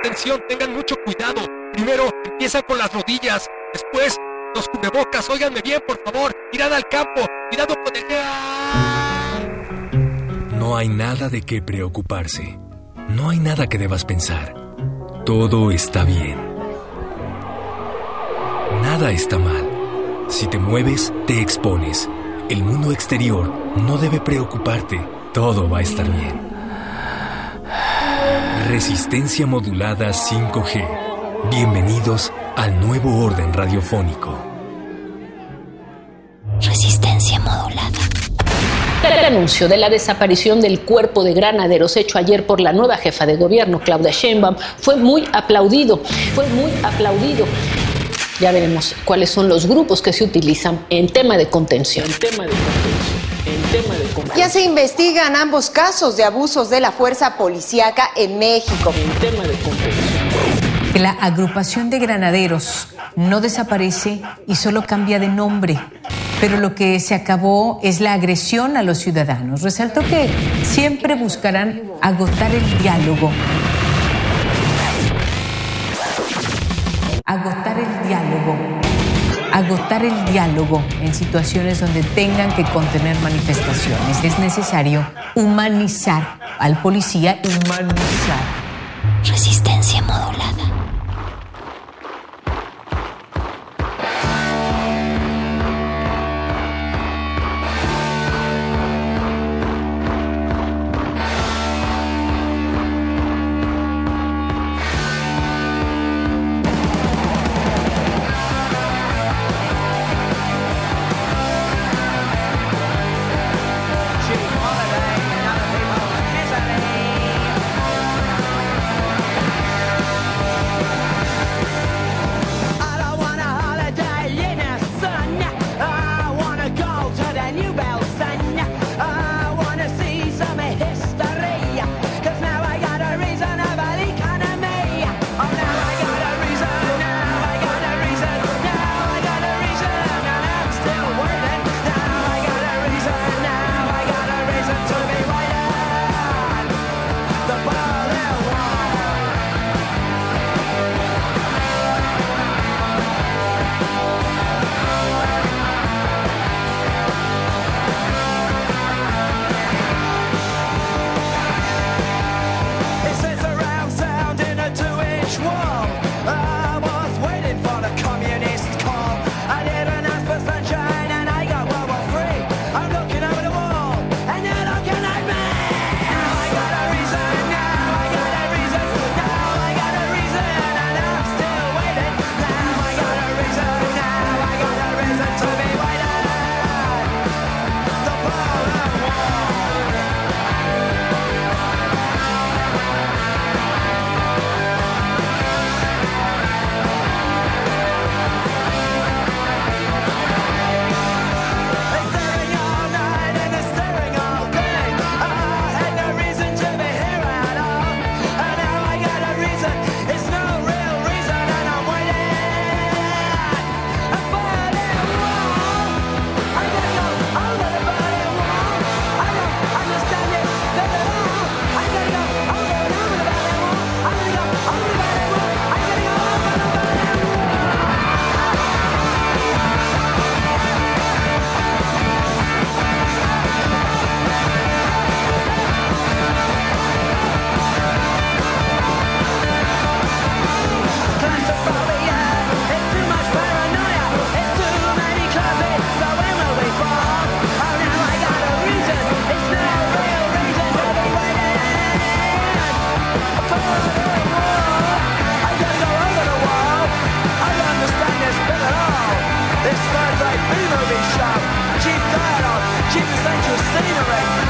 Atención, tengan mucho cuidado. Primero empiezan con las rodillas, después los cubrebocas. Óiganme bien, por favor. Mirad al campo, cuidado con el... No hay nada de qué preocuparse. No hay nada que debas pensar. Todo está bien. Nada está mal. Si te mueves, te expones. El mundo exterior no debe preocuparte. Todo va a estar bien. Resistencia modulada 5G. Bienvenidos al nuevo orden radiofónico. Resistencia modulada. El anuncio de la desaparición del cuerpo de granaderos hecho ayer por la nueva jefa de gobierno, Claudia Sheinbaum, fue muy aplaudido. Fue muy aplaudido. Ya veremos cuáles son los grupos que se utilizan en tema de contención. En tema de contención. En tema de contención. Ya se investigan ambos casos de abusos de la fuerza policíaca en México. En tema de la agrupación de granaderos no desaparece y solo cambia de nombre. Pero lo que se acabó es la agresión a los ciudadanos. Resaltó que siempre buscarán agotar el diálogo. Agotar el diálogo. Agotar el diálogo en situaciones donde tengan que contener manifestaciones. Es necesario humanizar al policía, humanizar. Resistencia modulada. Cena right now.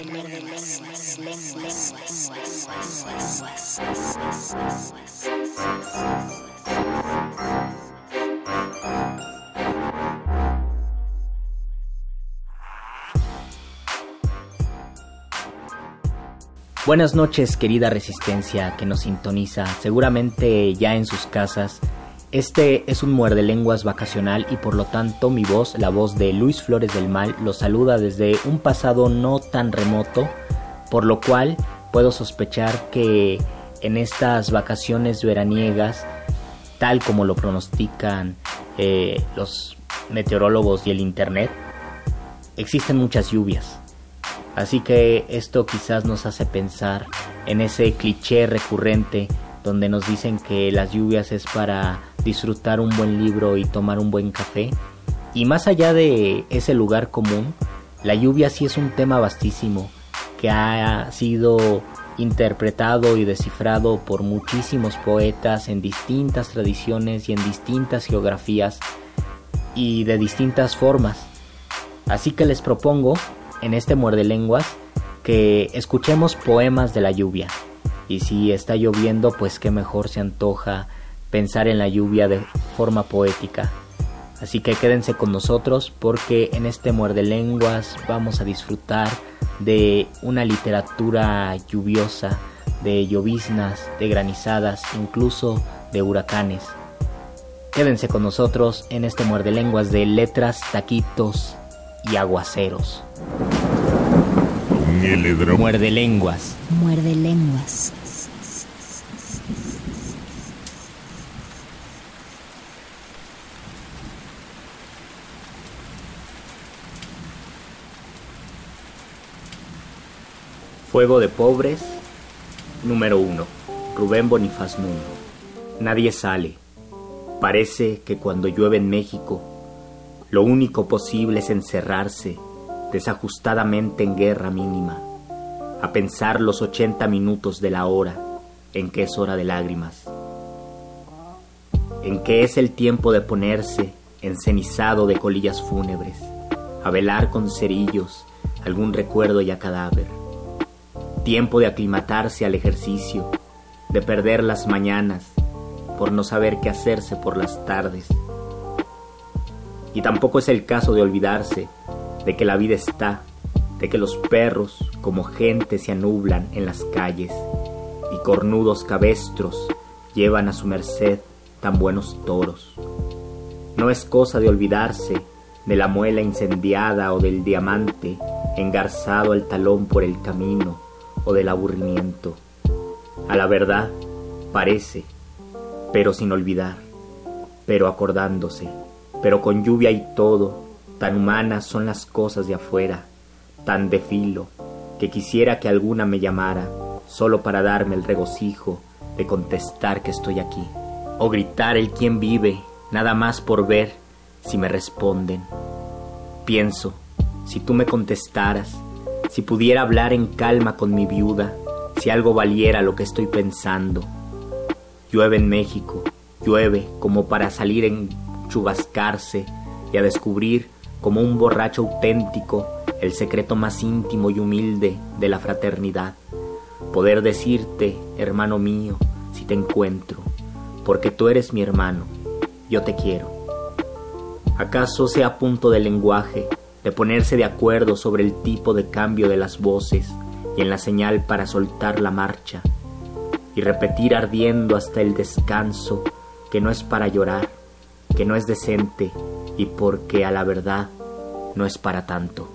Buenas noches, querida resistencia que nos sintoniza, seguramente ya en sus casas. Este es un muerde lenguas vacacional y por lo tanto mi voz, la voz de Luis Flores del Mal, lo saluda desde un pasado no tan remoto, por lo cual puedo sospechar que en estas vacaciones veraniegas, tal como lo pronostican eh, los meteorólogos y el Internet, existen muchas lluvias. Así que esto quizás nos hace pensar en ese cliché recurrente donde nos dicen que las lluvias es para disfrutar un buen libro y tomar un buen café. Y más allá de ese lugar común, la lluvia sí es un tema vastísimo que ha sido interpretado y descifrado por muchísimos poetas en distintas tradiciones y en distintas geografías y de distintas formas. Así que les propongo en este muerde lenguas que escuchemos poemas de la lluvia. Y si está lloviendo, pues qué mejor se antoja pensar en la lluvia de forma poética. Así que quédense con nosotros porque en este muerde lenguas vamos a disfrutar de una literatura lluviosa, de lloviznas, de granizadas, incluso de huracanes. Quédense con nosotros en este muerde lenguas de letras, taquitos y aguaceros. Muerde lenguas. Muerde lenguas. Fuego de pobres, número 1. Rubén Bonifaz Nuno. Nadie sale. Parece que cuando llueve en México, lo único posible es encerrarse desajustadamente en guerra mínima, a pensar los 80 minutos de la hora en que es hora de lágrimas, en que es el tiempo de ponerse encenizado de colillas fúnebres, a velar con cerillos algún recuerdo ya cadáver tiempo de aclimatarse al ejercicio, de perder las mañanas por no saber qué hacerse por las tardes. Y tampoco es el caso de olvidarse de que la vida está, de que los perros como gente se anublan en las calles y cornudos cabestros llevan a su merced tan buenos toros. No es cosa de olvidarse de la muela incendiada o del diamante engarzado al talón por el camino o del aburrimiento. A la verdad, parece, pero sin olvidar, pero acordándose, pero con lluvia y todo, tan humanas son las cosas de afuera, tan de filo, que quisiera que alguna me llamara, solo para darme el regocijo de contestar que estoy aquí, o gritar el quien vive, nada más por ver si me responden. Pienso, si tú me contestaras, si pudiera hablar en calma con mi viuda, si algo valiera lo que estoy pensando. Llueve en México, llueve como para salir en chubascarse y a descubrir como un borracho auténtico el secreto más íntimo y humilde de la fraternidad. Poder decirte, hermano mío, si te encuentro, porque tú eres mi hermano, yo te quiero. ¿Acaso sea punto del lenguaje de ponerse de acuerdo sobre el tipo de cambio de las voces y en la señal para soltar la marcha, y repetir ardiendo hasta el descanso que no es para llorar, que no es decente y porque a la verdad no es para tanto.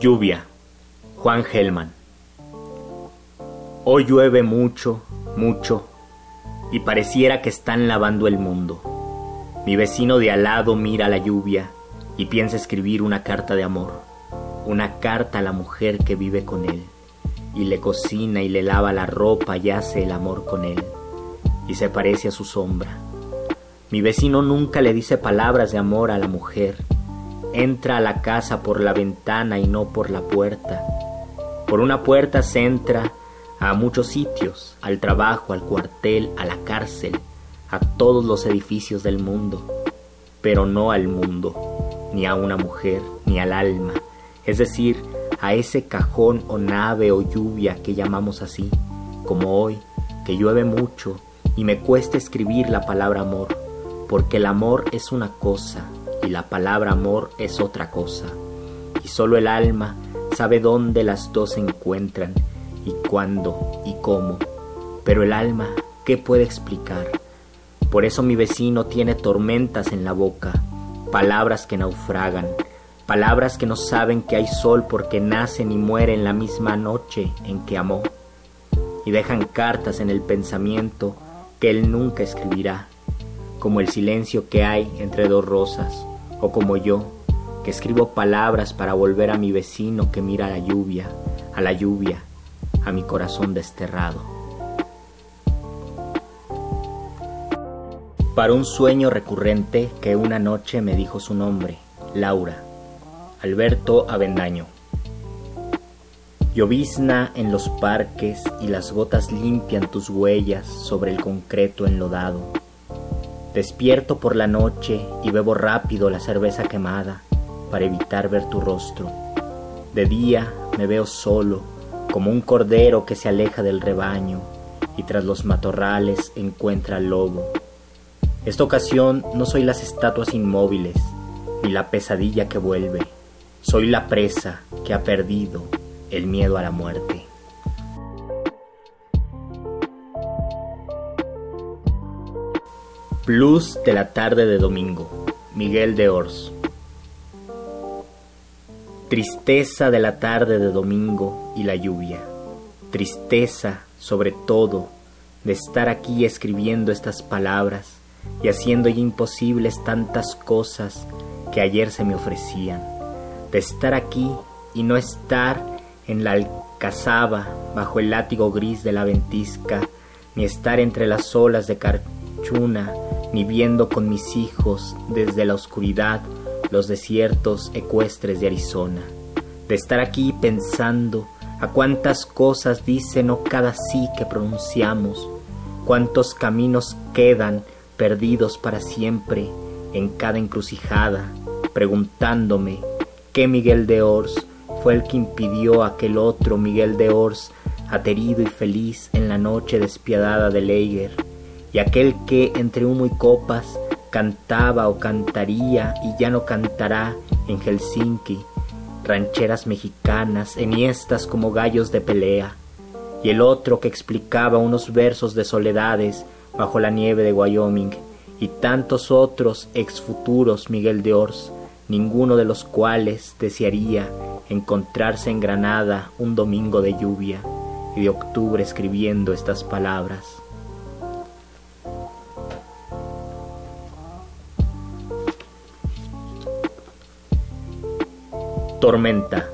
Lluvia, Juan Gelman. Hoy llueve mucho, mucho, y pareciera que están lavando el mundo. Mi vecino de al lado mira la lluvia y piensa escribir una carta de amor. una carta a la mujer que vive con él, y le cocina y le lava la ropa y hace el amor con él, y se parece a su sombra. Mi vecino nunca le dice palabras de amor a la mujer, entra a la casa por la ventana y no por la puerta. Por una puerta se entra a muchos sitios, al trabajo, al cuartel, a la cárcel, a todos los edificios del mundo, pero no al mundo, ni a una mujer, ni al alma, es decir, a ese cajón o nave o lluvia que llamamos así, como hoy, que llueve mucho y me cuesta escribir la palabra amor, porque el amor es una cosa y la palabra amor es otra cosa, y solo el alma sabe dónde las dos se encuentran y cuándo y cómo, pero el alma, ¿qué puede explicar? Por eso mi vecino tiene tormentas en la boca, palabras que naufragan, palabras que no saben que hay sol porque nacen y mueren la misma noche en que amó, y dejan cartas en el pensamiento que él nunca escribirá, como el silencio que hay entre dos rosas, o como yo, que escribo palabras para volver a mi vecino que mira la lluvia, a la lluvia, a mi corazón desterrado. Para un sueño recurrente que una noche me dijo su nombre, Laura, Alberto Avendaño. Llovizna en los parques y las gotas limpian tus huellas sobre el concreto enlodado. Despierto por la noche y bebo rápido la cerveza quemada para evitar ver tu rostro. De día me veo solo, como un cordero que se aleja del rebaño y tras los matorrales encuentra al lobo esta ocasión no soy las estatuas inmóviles, ni la pesadilla que vuelve. Soy la presa que ha perdido el miedo a la muerte. Plus de la tarde de domingo. Miguel de Ors. Tristeza de la tarde de domingo y la lluvia. Tristeza, sobre todo, de estar aquí escribiendo estas palabras y haciendo imposibles tantas cosas que ayer se me ofrecían, de estar aquí y no estar en la alcazaba bajo el látigo gris de la ventisca, ni estar entre las olas de Carchuna, ni viendo con mis hijos desde la oscuridad los desiertos ecuestres de Arizona, de estar aquí pensando a cuántas cosas dice no cada sí que pronunciamos, cuántos caminos quedan perdidos para siempre en cada encrucijada, preguntándome qué Miguel de Ors fue el que impidió a aquel otro Miguel de Ors, aterido y feliz en la noche despiadada de Leiger, y aquel que entre humo y copas cantaba o cantaría y ya no cantará en Helsinki, rancheras mexicanas enhiestas como gallos de pelea, y el otro que explicaba unos versos de soledades bajo la nieve de Wyoming y tantos otros ex futuros Miguel de Ors, ninguno de los cuales desearía encontrarse en Granada un domingo de lluvia y de octubre escribiendo estas palabras. Tormenta.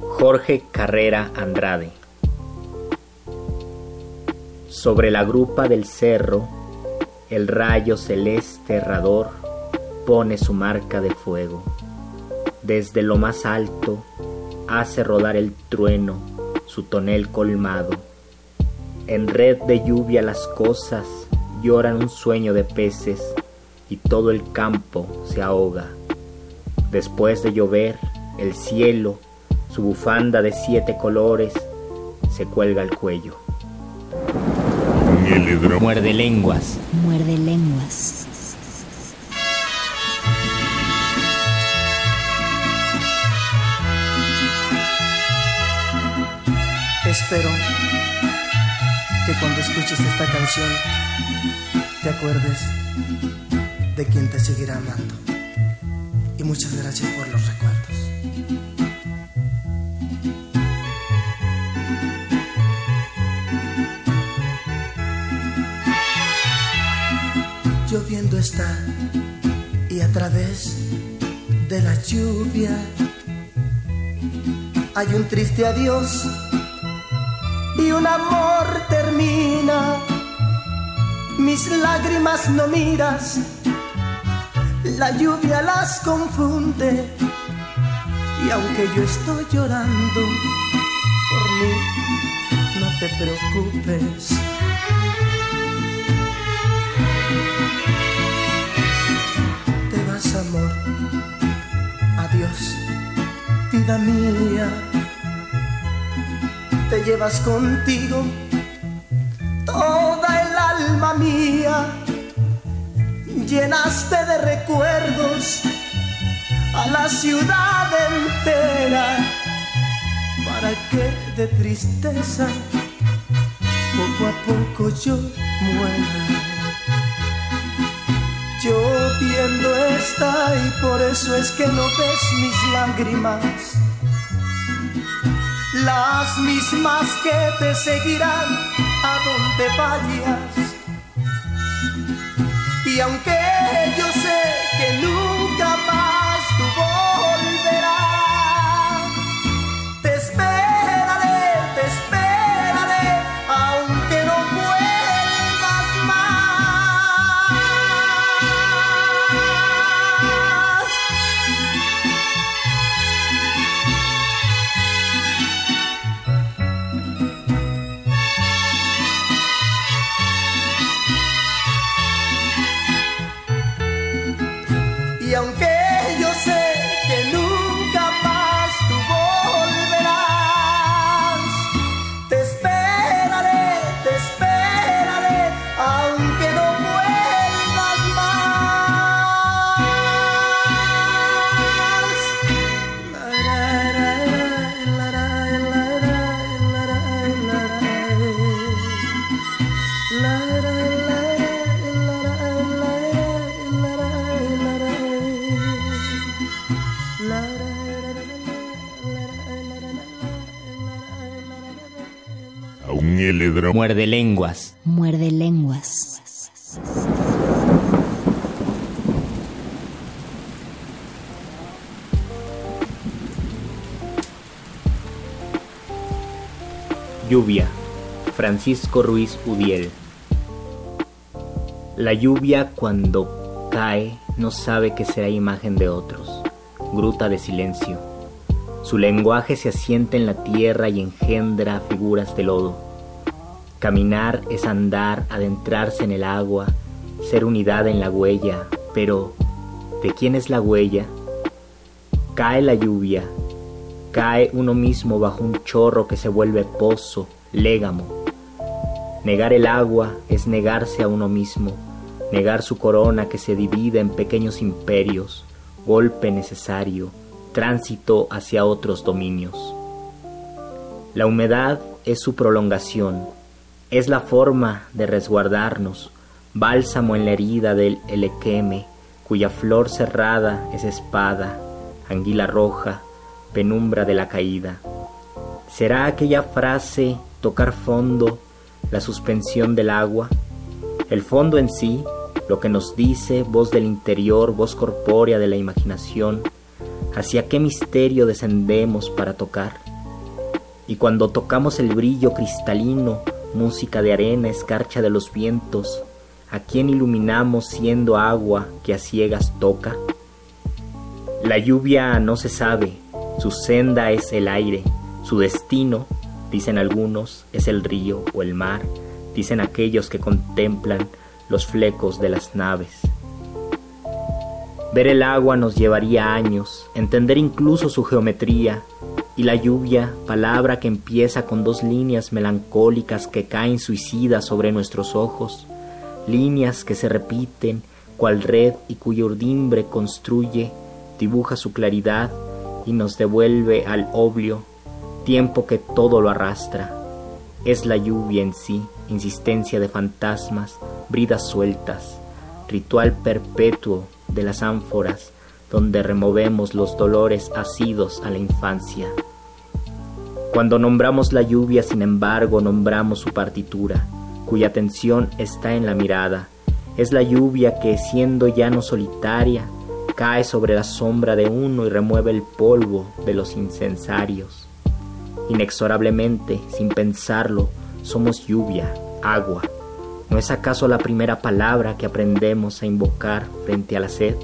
Jorge Carrera Andrade. Sobre la grupa del cerro, el rayo celeste errador pone su marca de fuego. Desde lo más alto hace rodar el trueno su tonel colmado. En red de lluvia las cosas lloran un sueño de peces y todo el campo se ahoga. Después de llover, el cielo, su bufanda de siete colores, se cuelga al cuello. Muerde lenguas. Muerde lenguas. Espero que cuando escuches esta canción te acuerdes de quien te seguirá amando. Y muchas gracias por los recuerdos. lloviendo está y a través de la lluvia hay un triste adiós y un amor termina. Mis lágrimas no miras, la lluvia las confunde y aunque yo estoy llorando por mí, no te preocupes. Te vas amor, adiós, vida mía te llevas contigo. Toda el alma mía, llenaste de recuerdos a la ciudad entera, para que de tristeza poco a poco yo muera. Yo viendo está y por eso es que no ves mis lágrimas las mismas que te seguirán a donde vayas. Y aunque yo sé que nunca Muerde lenguas. Muerde lenguas. Lluvia. Francisco Ruiz Udiel. La lluvia cuando cae no sabe que será imagen de otros. Gruta de silencio. Su lenguaje se asienta en la tierra y engendra figuras de lodo. Caminar es andar, adentrarse en el agua, ser unidad en la huella, pero ¿de quién es la huella? Cae la lluvia, cae uno mismo bajo un chorro que se vuelve pozo, légamo. Negar el agua es negarse a uno mismo, negar su corona que se divide en pequeños imperios, golpe necesario, tránsito hacia otros dominios. La humedad es su prolongación, es la forma de resguardarnos, bálsamo en la herida del elequeme, cuya flor cerrada es espada, anguila roja, penumbra de la caída. ¿Será aquella frase tocar fondo, la suspensión del agua? El fondo en sí, lo que nos dice, voz del interior, voz corpórea de la imaginación, hacia qué misterio descendemos para tocar. Y cuando tocamos el brillo cristalino, música de arena, escarcha de los vientos, ¿a quién iluminamos siendo agua que a ciegas toca? La lluvia no se sabe, su senda es el aire, su destino, dicen algunos, es el río o el mar, dicen aquellos que contemplan los flecos de las naves. Ver el agua nos llevaría años, entender incluso su geometría, y la lluvia, palabra que empieza con dos líneas melancólicas que caen suicidas sobre nuestros ojos, líneas que se repiten, cual red y cuya urdimbre construye, dibuja su claridad y nos devuelve al oblio, tiempo que todo lo arrastra. Es la lluvia en sí, insistencia de fantasmas, bridas sueltas, ritual perpetuo de las ánforas, donde removemos los dolores asidos a la infancia. Cuando nombramos la lluvia, sin embargo, nombramos su partitura, cuya atención está en la mirada. Es la lluvia que, siendo ya no solitaria, cae sobre la sombra de uno y remueve el polvo de los incensarios. Inexorablemente, sin pensarlo, somos lluvia, agua. ¿No es acaso la primera palabra que aprendemos a invocar frente a la sed?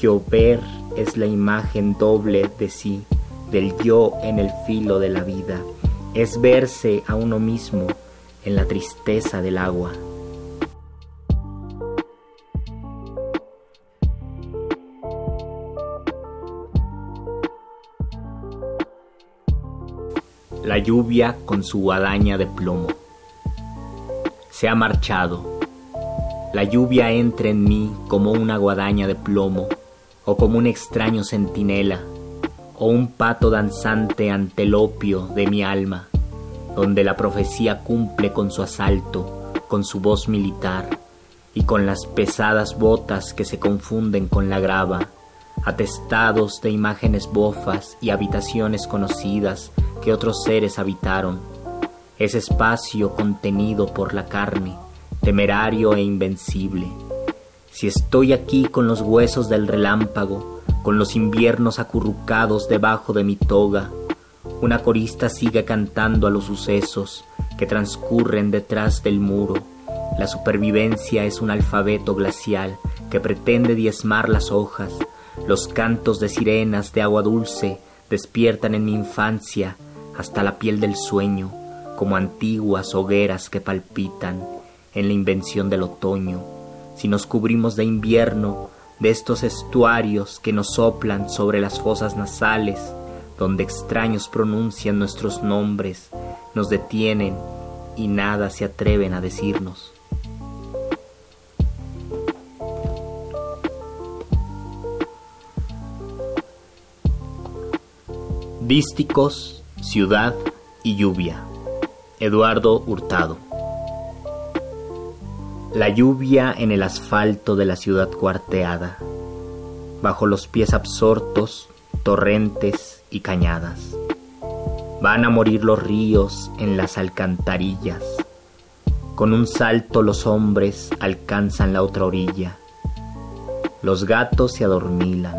Llover es la imagen doble de sí, del yo en el filo de la vida. Es verse a uno mismo en la tristeza del agua. La lluvia con su guadaña de plomo. Se ha marchado. La lluvia entra en mí como una guadaña de plomo, o como un extraño centinela, o un pato danzante ante el opio de mi alma, donde la profecía cumple con su asalto, con su voz militar, y con las pesadas botas que se confunden con la grava, atestados de imágenes bofas y habitaciones conocidas que otros seres habitaron, ese espacio contenido por la carne, temerario e invencible. Si estoy aquí con los huesos del relámpago, con los inviernos acurrucados debajo de mi toga, una corista sigue cantando a los sucesos que transcurren detrás del muro. La supervivencia es un alfabeto glacial que pretende diezmar las hojas. Los cantos de sirenas de agua dulce despiertan en mi infancia hasta la piel del sueño, como antiguas hogueras que palpitan en la invención del otoño, si nos cubrimos de invierno, de estos estuarios que nos soplan sobre las fosas nasales, donde extraños pronuncian nuestros nombres, nos detienen y nada se atreven a decirnos. Dísticos Ciudad y lluvia. Eduardo Hurtado. La lluvia en el asfalto de la ciudad cuarteada, bajo los pies absortos, torrentes y cañadas. Van a morir los ríos en las alcantarillas. Con un salto los hombres alcanzan la otra orilla. Los gatos se adormilan,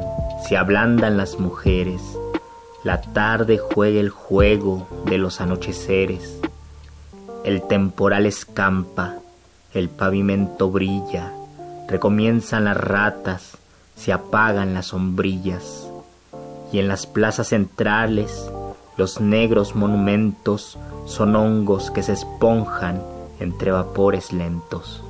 se ablandan las mujeres, la tarde juega el juego de los anocheceres. El temporal escampa, el pavimento brilla, recomienzan las ratas, se apagan las sombrillas. Y en las plazas centrales, los negros monumentos son hongos que se esponjan entre vapores lentos.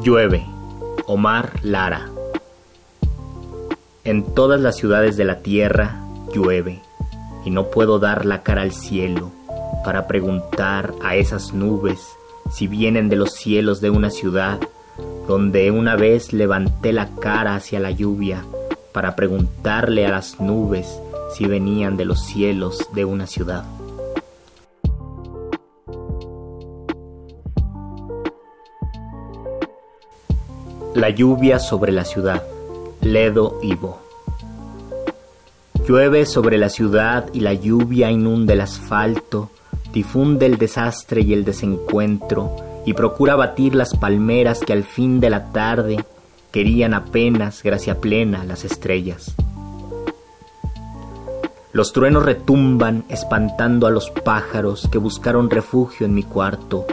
Llueve. Omar Lara. En todas las ciudades de la tierra llueve y no puedo dar la cara al cielo para preguntar a esas nubes si vienen de los cielos de una ciudad donde una vez levanté la cara hacia la lluvia para preguntarle a las nubes si venían de los cielos de una ciudad. La lluvia sobre la ciudad. Ledo Ivo. Llueve sobre la ciudad y la lluvia inunda el asfalto, difunde el desastre y el desencuentro, y procura batir las palmeras que al fin de la tarde querían apenas, gracia plena, las estrellas. Los truenos retumban espantando a los pájaros que buscaron refugio en mi cuarto,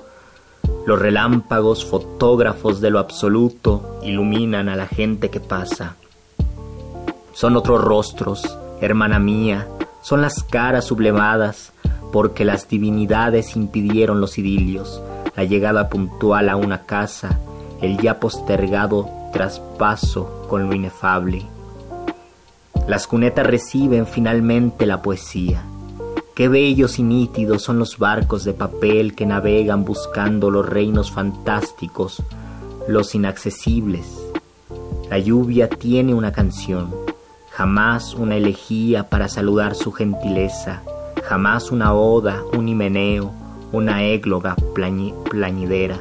los relámpagos, fotógrafos de lo absoluto, iluminan a la gente que pasa. Son otros rostros, hermana mía, son las caras sublevadas, porque las divinidades impidieron los idilios, la llegada puntual a una casa, el ya postergado traspaso con lo inefable. Las cunetas reciben finalmente la poesía Qué bellos y nítidos son los barcos de papel que navegan buscando los reinos fantásticos, los inaccesibles. La lluvia tiene una canción, jamás una elegía para saludar su gentileza, jamás una oda, un himeneo, una égloga plañidera.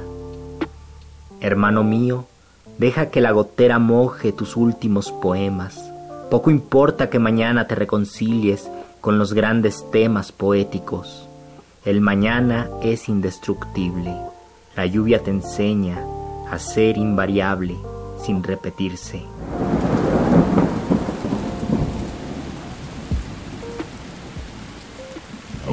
Hermano mío, deja que la gotera moje tus últimos poemas. Poco importa que mañana te reconcilies con los grandes temas poéticos. El mañana es indestructible. La lluvia te enseña a ser invariable sin repetirse.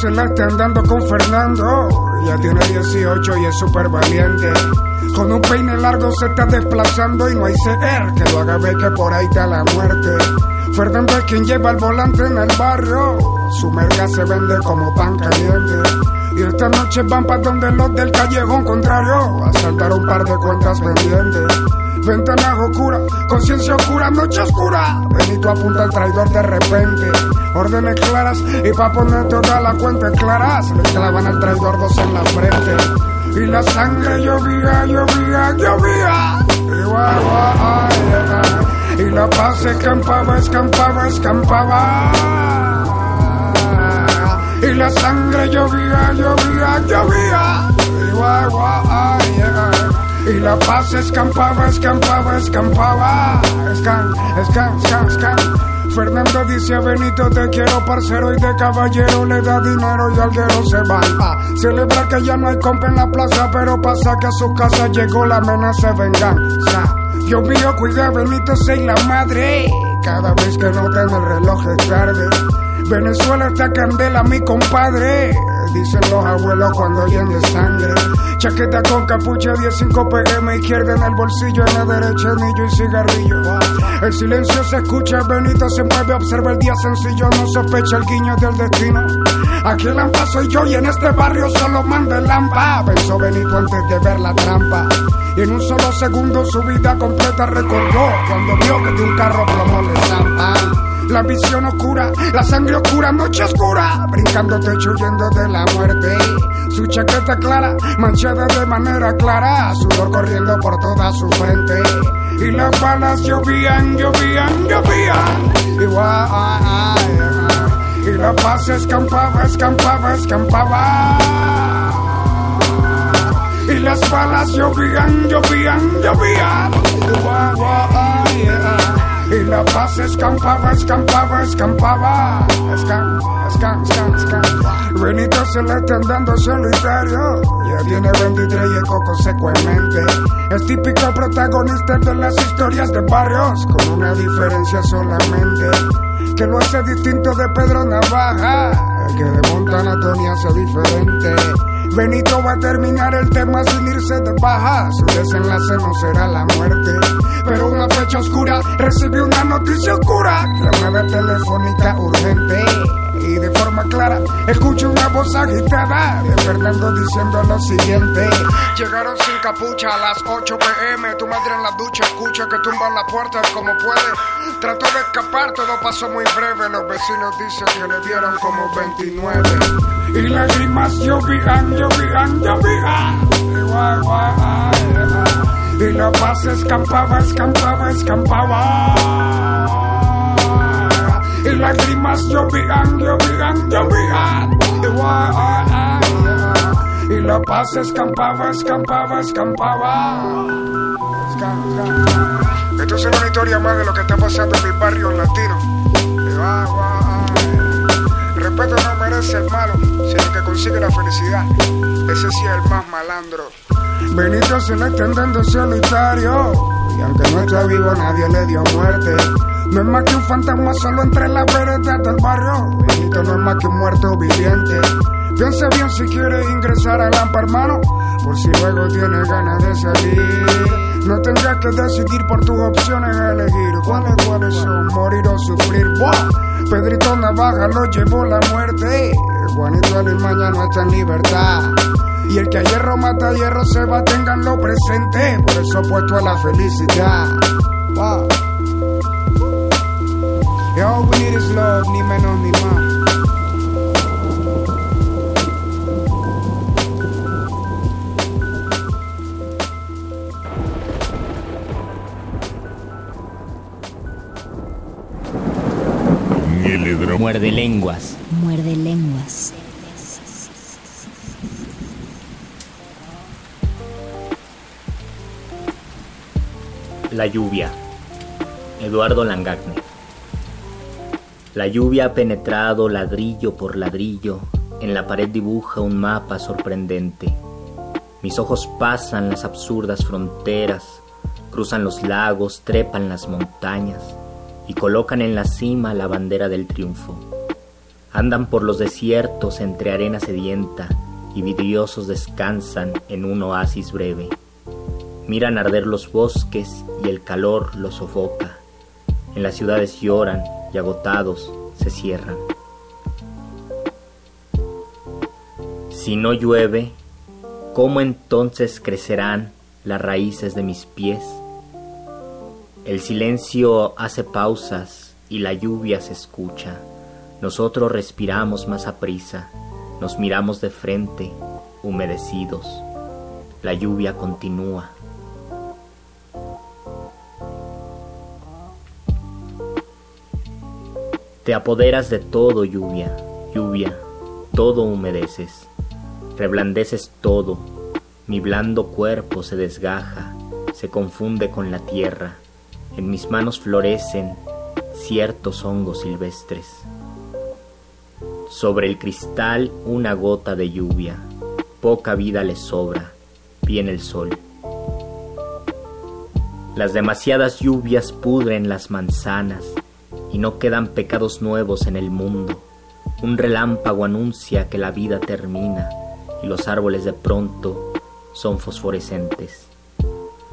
Se la está andando con Fernando. Ya tiene 18 y es súper valiente. Con un peine largo se está desplazando y no hay ser que lo haga ver que por ahí está la muerte. Fernando es quien lleva el volante en el barrio. Su merca se vende como pan caliente. Y esta noche van para donde los del callejón contrario a saltar un par de cuentas pendientes. Ventanas oscuras, conciencia oscura, noche oscura. Benito apunta al traidor de repente. Órdenes claras y pa' poner toda la cuenta claras. Le clavan al traidor dos en la frente. Y la sangre llovía, llovía, llovía. Y, guau, guau, ay. y la paz escampaba, escampaba, escampaba. Y la sangre llovía, llovía, llovía. Y guau, ay. Y la paz escampaba, escampaba, escampaba. Escan, escan, escan, escan. Fernando dice a Benito te quiero parcero y de caballero le da dinero y alguero se va. A celebrar que ya no hay compa en la plaza pero pasa que a su casa llegó la amenaza de venganza. Dios mío cuida Benito soy la madre. Cada vez que no tengo el reloj es tarde. Venezuela está candela mi compadre dicen los abuelos cuando oyen de sangre. Chaqueta con capucha, 15 pm, izquierda en el bolsillo, en la derecha anillo y cigarrillo. El silencio se escucha, Benito se mueve, observa el día sencillo, no sospecha el guiño del destino. Aquí el lampa soy yo y en este barrio solo manda el lampa. Pensó Benito antes de ver la trampa. Y en un solo segundo su vida completa recordó cuando vio que de un carro plomo le zampan. La visión oscura, la sangre oscura, noche oscura, brincando techo huyendo de la muerte. Su chaqueta clara, manchada de manera clara, sudor corriendo por toda su frente. Y las balas llovían, llovían, llovían. Y, y la paz escampaba, escampaba, escampaba. Y las balas llovían, llovían, llovían. Y la paz escampaba, escampaba, escampaba. Escam, escam, escam, escam. Benito se le está andando solitario. Ya tiene 23 y el coco. Es típico protagonista de las historias de barrios, con una diferencia solamente. Que lo hace distinto de Pedro Navaja, el que de Montana Tony hace diferente. Benito va a terminar el tema sin irse de baja. Su desenlace no será la muerte. Pero una fecha oscura recibe una noticia oscura. Llamada telefónica urgente. Y de forma clara escucho una voz agitada de Fernando diciendo lo siguiente. Llegaron sin capucha a las 8 pm. Tu madre en la ducha escucha que tumban la puerta como puede. Trató de escapar, todo pasó muy breve. Los vecinos dicen que le dieron como 29. Y lágrimas llovían, llovían, llovían. Y, guay, guay, ay, y la paz escampaba, escampaba, escampaba. Y lágrimas llovían, llovían, llovían. Y, la paz escampaba, escampaba, escampaba. Esto es una historia más de lo que está pasando en mi barrio latino. Respeto no merece el malo, sino que consigue la felicidad. Ese sí es el más malandro. Benito se le está andando solitario. Y aunque no está vivo, nadie le dio muerte. No es más que un fantasma solo entre las veredas del barrio. Benito no es más que un muerto viviente. Piensa bien si quiere ingresar al AMPA, hermano. Por si luego tiene ganas de salir. No tendrás que decidir por tus opciones elegir. ¿Cuáles, cuáles son? Morir o sufrir. ¡Buah! Pedrito Navaja lo llevó la muerte. Juanito Alimaña no está en libertad. Y el que a hierro mata a hierro se va, tenganlo presente. Por eso opuesto a la felicidad. Wow. All we need is love, ni menos ni más. Muerde lenguas. Muerde lenguas. La lluvia. Eduardo Langagne. La lluvia ha penetrado ladrillo por ladrillo, en la pared dibuja un mapa sorprendente. Mis ojos pasan las absurdas fronteras, cruzan los lagos, trepan las montañas y colocan en la cima la bandera del triunfo. Andan por los desiertos entre arena sedienta y vidriosos descansan en un oasis breve. Miran arder los bosques y el calor los sofoca. En las ciudades lloran y agotados se cierran. Si no llueve, ¿cómo entonces crecerán las raíces de mis pies? El silencio hace pausas y la lluvia se escucha. Nosotros respiramos más a prisa, nos miramos de frente, humedecidos. La lluvia continúa. Te apoderas de todo, lluvia, lluvia, todo humedeces, reblandeces todo, mi blando cuerpo se desgaja, se confunde con la tierra, en mis manos florecen ciertos hongos silvestres. Sobre el cristal una gota de lluvia, poca vida le sobra, viene el sol. Las demasiadas lluvias pudren las manzanas, y no quedan pecados nuevos en el mundo. Un relámpago anuncia que la vida termina y los árboles de pronto son fosforescentes.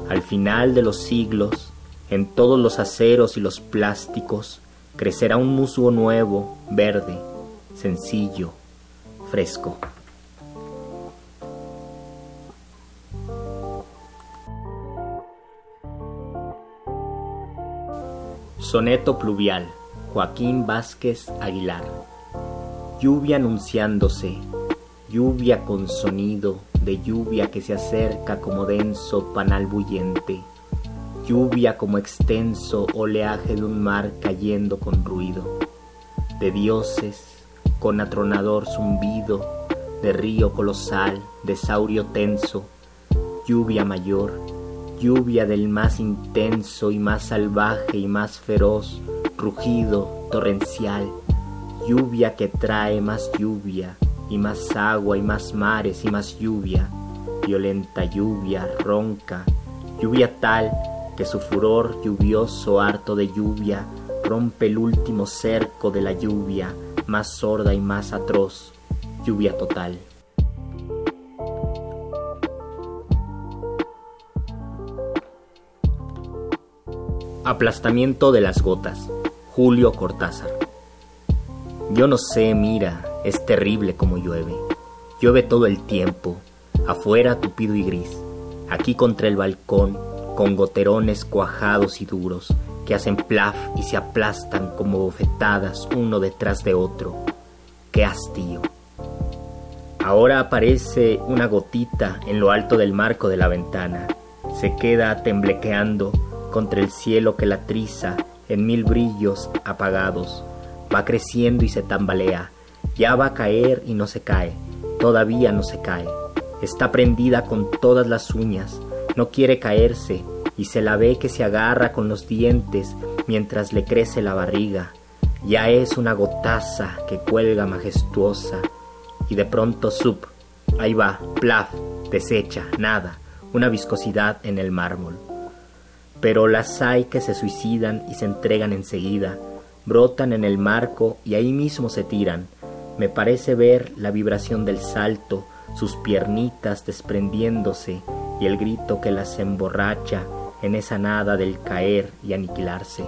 Al final de los siglos, en todos los aceros y los plásticos, crecerá un musgo nuevo, verde, sencillo, fresco. Soneto pluvial, Joaquín Vázquez Aguilar. Lluvia anunciándose, lluvia con sonido de lluvia que se acerca como denso panal bullente, lluvia como extenso oleaje de un mar cayendo con ruido, de dioses con atronador zumbido, de río colosal, de saurio tenso, lluvia mayor, lluvia del más intenso y más salvaje y más feroz, rugido torrencial, lluvia que trae más lluvia y más agua y más mares y más lluvia, violenta lluvia, ronca, lluvia tal que su furor lluvioso harto de lluvia rompe el último cerco de la lluvia, más sorda y más atroz, lluvia total. Aplastamiento de las gotas. Julio Cortázar. Yo no sé, mira, es terrible como llueve. Llueve todo el tiempo, afuera tupido y gris, aquí contra el balcón, con goterones cuajados y duros, que hacen plaf y se aplastan como bofetadas uno detrás de otro. ¡Qué hastío! Ahora aparece una gotita en lo alto del marco de la ventana. Se queda temblequeando contra el cielo que la triza en mil brillos apagados. Va creciendo y se tambalea. Ya va a caer y no se cae. Todavía no se cae. Está prendida con todas las uñas. No quiere caerse y se la ve que se agarra con los dientes mientras le crece la barriga. Ya es una gotaza que cuelga majestuosa. Y de pronto sup. Ahí va, plaf, desecha, nada. Una viscosidad en el mármol pero las hay que se suicidan y se entregan enseguida, brotan en el marco y ahí mismo se tiran. Me parece ver la vibración del salto, sus piernitas desprendiéndose y el grito que las emborracha en esa nada del caer y aniquilarse.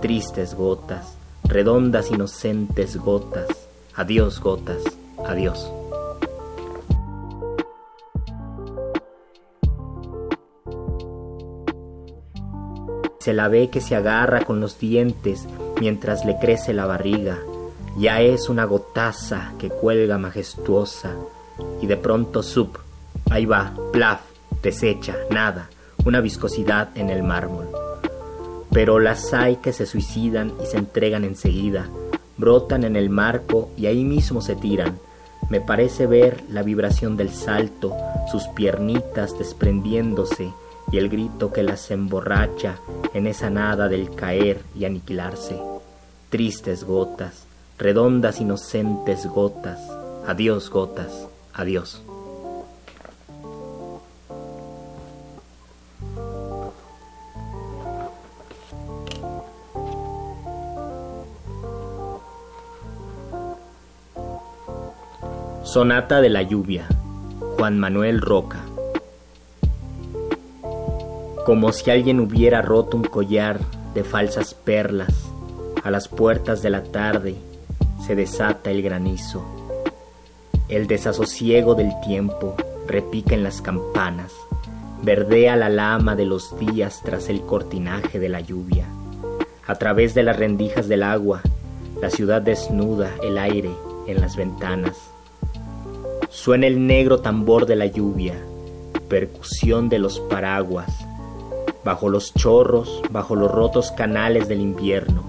Tristes gotas, redondas inocentes gotas, adiós gotas, adiós. Se la ve que se agarra con los dientes mientras le crece la barriga. Ya es una gotaza que cuelga majestuosa. Y de pronto sup, ahí va, plaf, desecha, nada, una viscosidad en el mármol. Pero las hay que se suicidan y se entregan enseguida, brotan en el marco y ahí mismo se tiran. Me parece ver la vibración del salto, sus piernitas desprendiéndose y el grito que las emborracha en esa nada del caer y aniquilarse. Tristes gotas, redondas inocentes gotas, adiós gotas, adiós. Sonata de la lluvia, Juan Manuel Roca. Como si alguien hubiera roto un collar de falsas perlas, a las puertas de la tarde se desata el granizo. El desasosiego del tiempo repica en las campanas, verdea la lama de los días tras el cortinaje de la lluvia. A través de las rendijas del agua, la ciudad desnuda el aire en las ventanas Suena el negro tambor de la lluvia, percusión de los paraguas, bajo los chorros, bajo los rotos canales del invierno.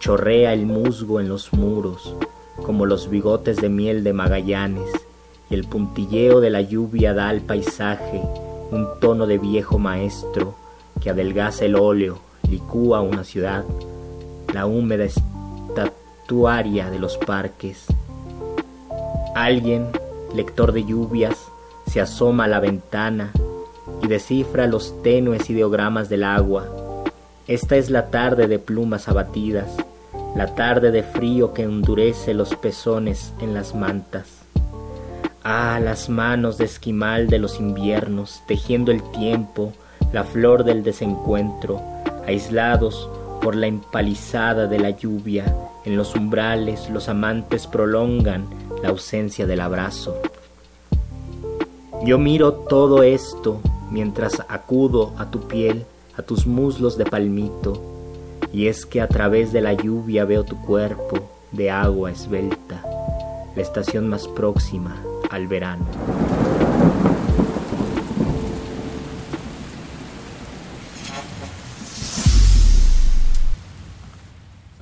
Chorrea el musgo en los muros, como los bigotes de miel de Magallanes, y el puntilleo de la lluvia da al paisaje un tono de viejo maestro que adelgaza el óleo, licúa una ciudad, la húmeda estatuaria de los parques, Alguien, lector de lluvias, se asoma a la ventana y descifra los tenues ideogramas del agua. Esta es la tarde de plumas abatidas, la tarde de frío que endurece los pezones en las mantas. Ah, las manos de esquimal de los inviernos, tejiendo el tiempo, la flor del desencuentro, aislados por la empalizada de la lluvia, en los umbrales los amantes prolongan la ausencia del abrazo. Yo miro todo esto mientras acudo a tu piel, a tus muslos de palmito, y es que a través de la lluvia veo tu cuerpo de agua esbelta, la estación más próxima al verano.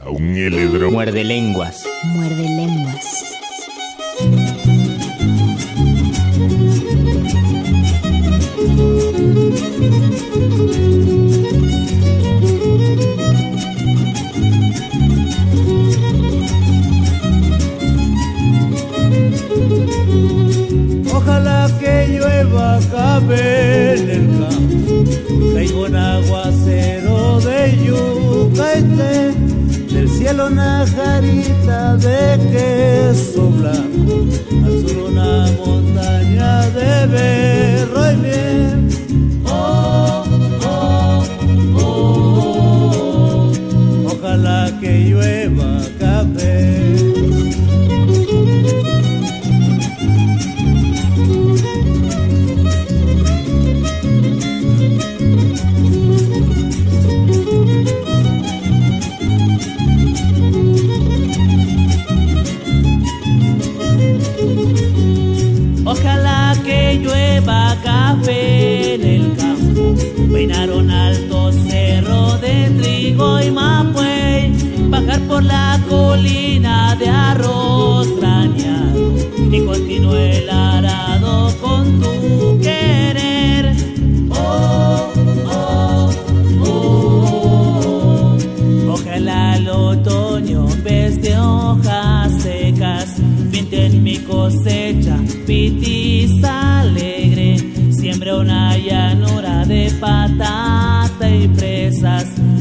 A un heledro. Muerde lenguas. Muerde lenguas. Llueva cabe el campo, caigo en aguacero de yuca del cielo una jarita de queso blanco, al sur una montaña de berro y miel. De trigo y mapuey. Bajar por la colina de arroz graneado. Y continúe el arado con tu querer. Oh, oh, oh. Ojalá el otoño en vez de hojas secas pinte en mi cosecha pitiza alegre. Siempre una llanura de patata y fresas.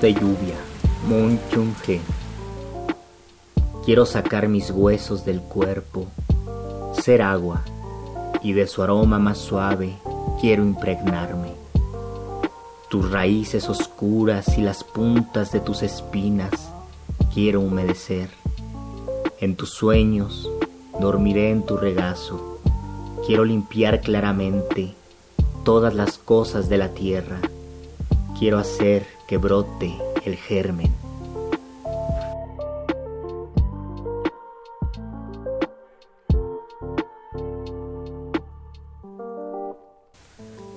De lluvia. Moon Chung. Quiero sacar mis huesos del cuerpo, ser agua, y de su aroma más suave quiero impregnarme. Tus raíces oscuras y las puntas de tus espinas quiero humedecer. En tus sueños dormiré en tu regazo. Quiero limpiar claramente todas las cosas de la tierra. Quiero hacer que brote el germen.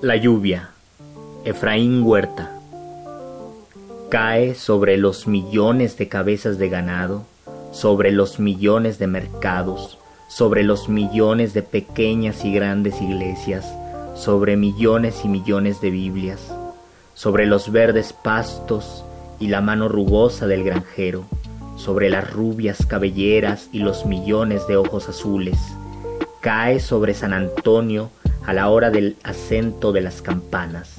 La lluvia. Efraín Huerta. Cae sobre los millones de cabezas de ganado, sobre los millones de mercados, sobre los millones de pequeñas y grandes iglesias, sobre millones y millones de Biblias, sobre los verdes pastos y la mano rugosa del granjero, sobre las rubias cabelleras y los millones de ojos azules. Cae sobre San Antonio a la hora del acento de las campanas,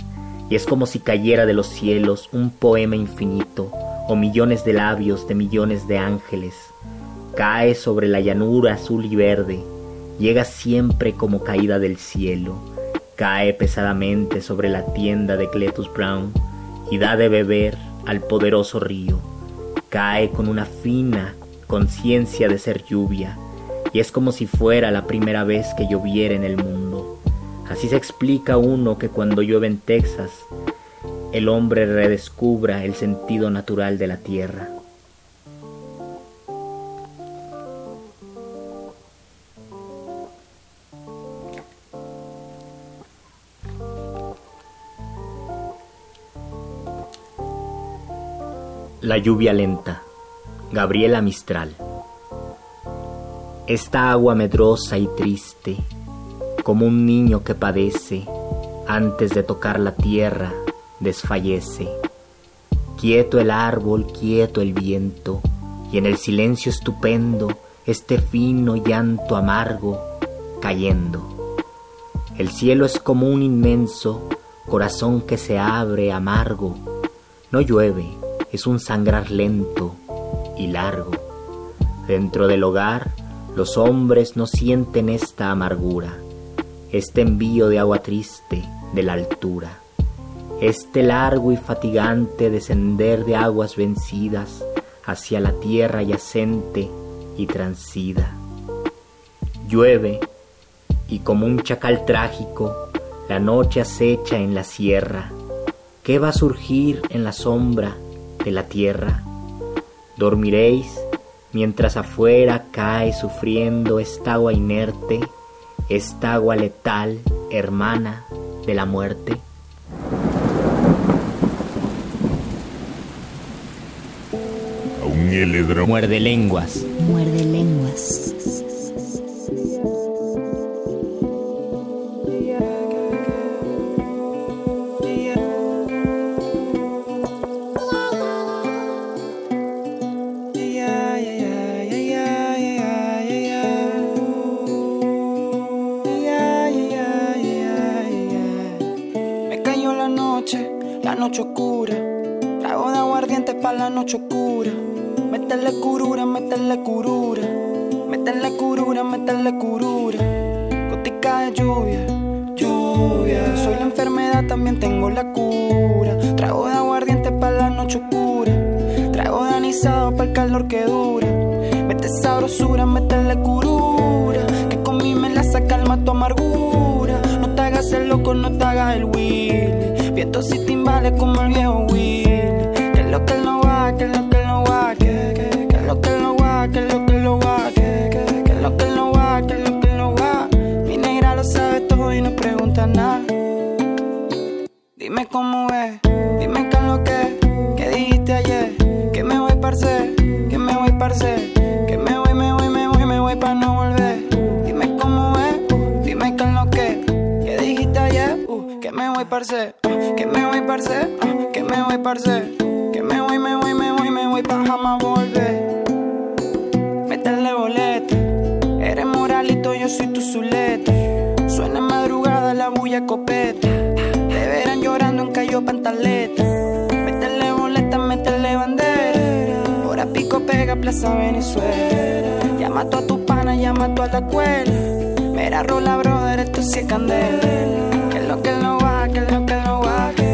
y es como si cayera de los cielos un poema infinito o millones de labios de millones de ángeles. Cae sobre la llanura azul y verde, llega siempre como caída del cielo, cae pesadamente sobre la tienda de Cletus Brown y da de beber al poderoso río. Cae con una fina conciencia de ser lluvia, y es como si fuera la primera vez que lloviera en el mundo. Así se explica uno que cuando llueve en Texas, el hombre redescubra el sentido natural de la tierra. La lluvia lenta. Gabriela Mistral. Esta agua medrosa y triste, como un niño que padece, antes de tocar la tierra, desfallece. Quieto el árbol, quieto el viento, y en el silencio estupendo, este fino llanto amargo cayendo. El cielo es como un inmenso corazón que se abre amargo. No llueve, es un sangrar lento y largo. Dentro del hogar, los hombres no sienten esta amargura, este envío de agua triste de la altura, este largo y fatigante descender de aguas vencidas hacia la tierra yacente y transida. Llueve y como un chacal trágico, la noche acecha en la sierra. ¿Qué va a surgir en la sombra de la tierra? Dormiréis mientras afuera cae sufriendo esta agua inerte, esta agua letal, hermana de la muerte. Muerde lenguas. Muerde lenguas. Noche oscura. Métele curura, métele curura. Métele curura, métele curura. Gotica de lluvia, lluvia. Soy la enfermedad, también tengo la cura. Trago de aguardiente para la noche oscura. Trago de anisado para el calor que dura. Mete sabrosura, métele curura. Que con mí me la saca calma tu amargura. No te hagas el loco, no te hagas el Willy. Vientos y timbales como el viejo Willy. Parce, que me voy parce, que me voy parce, que me voy, me voy, me voy, me voy para jamás volver. Métele boleta, eres moralito, yo soy tu zuleta. Suena en madrugada la bulla copeta. Te verán llorando en Cayo Pantaleta. Métele boleta, métele bandera. Hora pico pega, Plaza Venezuela. Llama a tu pana, llama a la escuela. Mira, rola, brother, esto sí es candela. Que es lo que él no va, que es lo que él no va.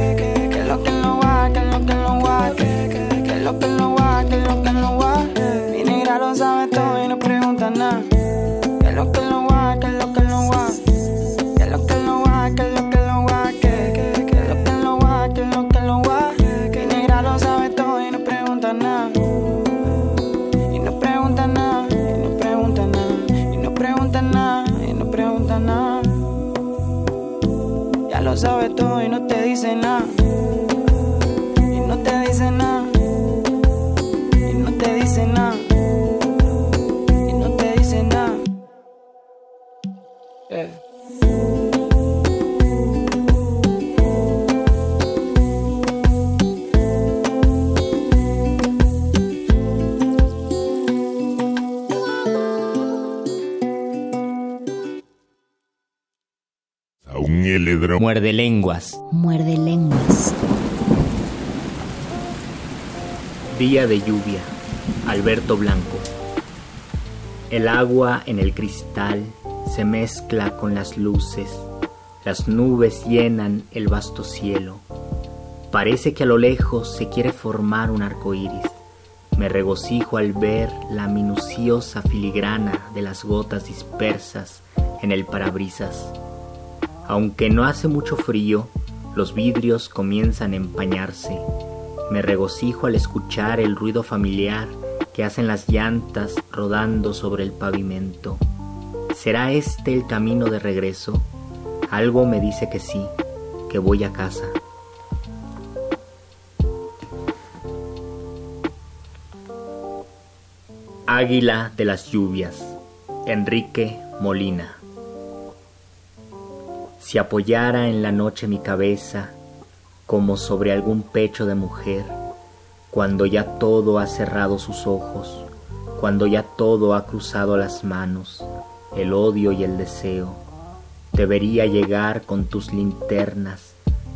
Muerde lenguas. Muerde lenguas. Día de lluvia. Alberto Blanco. El agua en el cristal se mezcla con las luces. Las nubes llenan el vasto cielo. Parece que a lo lejos se quiere formar un arco iris. Me regocijo al ver la minuciosa filigrana de las gotas dispersas en el parabrisas. Aunque no hace mucho frío, los vidrios comienzan a empañarse. Me regocijo al escuchar el ruido familiar que hacen las llantas rodando sobre el pavimento. ¿Será este el camino de regreso? Algo me dice que sí, que voy a casa. Águila de las lluvias, Enrique Molina. Si apoyara en la noche mi cabeza como sobre algún pecho de mujer, cuando ya todo ha cerrado sus ojos, cuando ya todo ha cruzado las manos, el odio y el deseo, te vería llegar con tus linternas,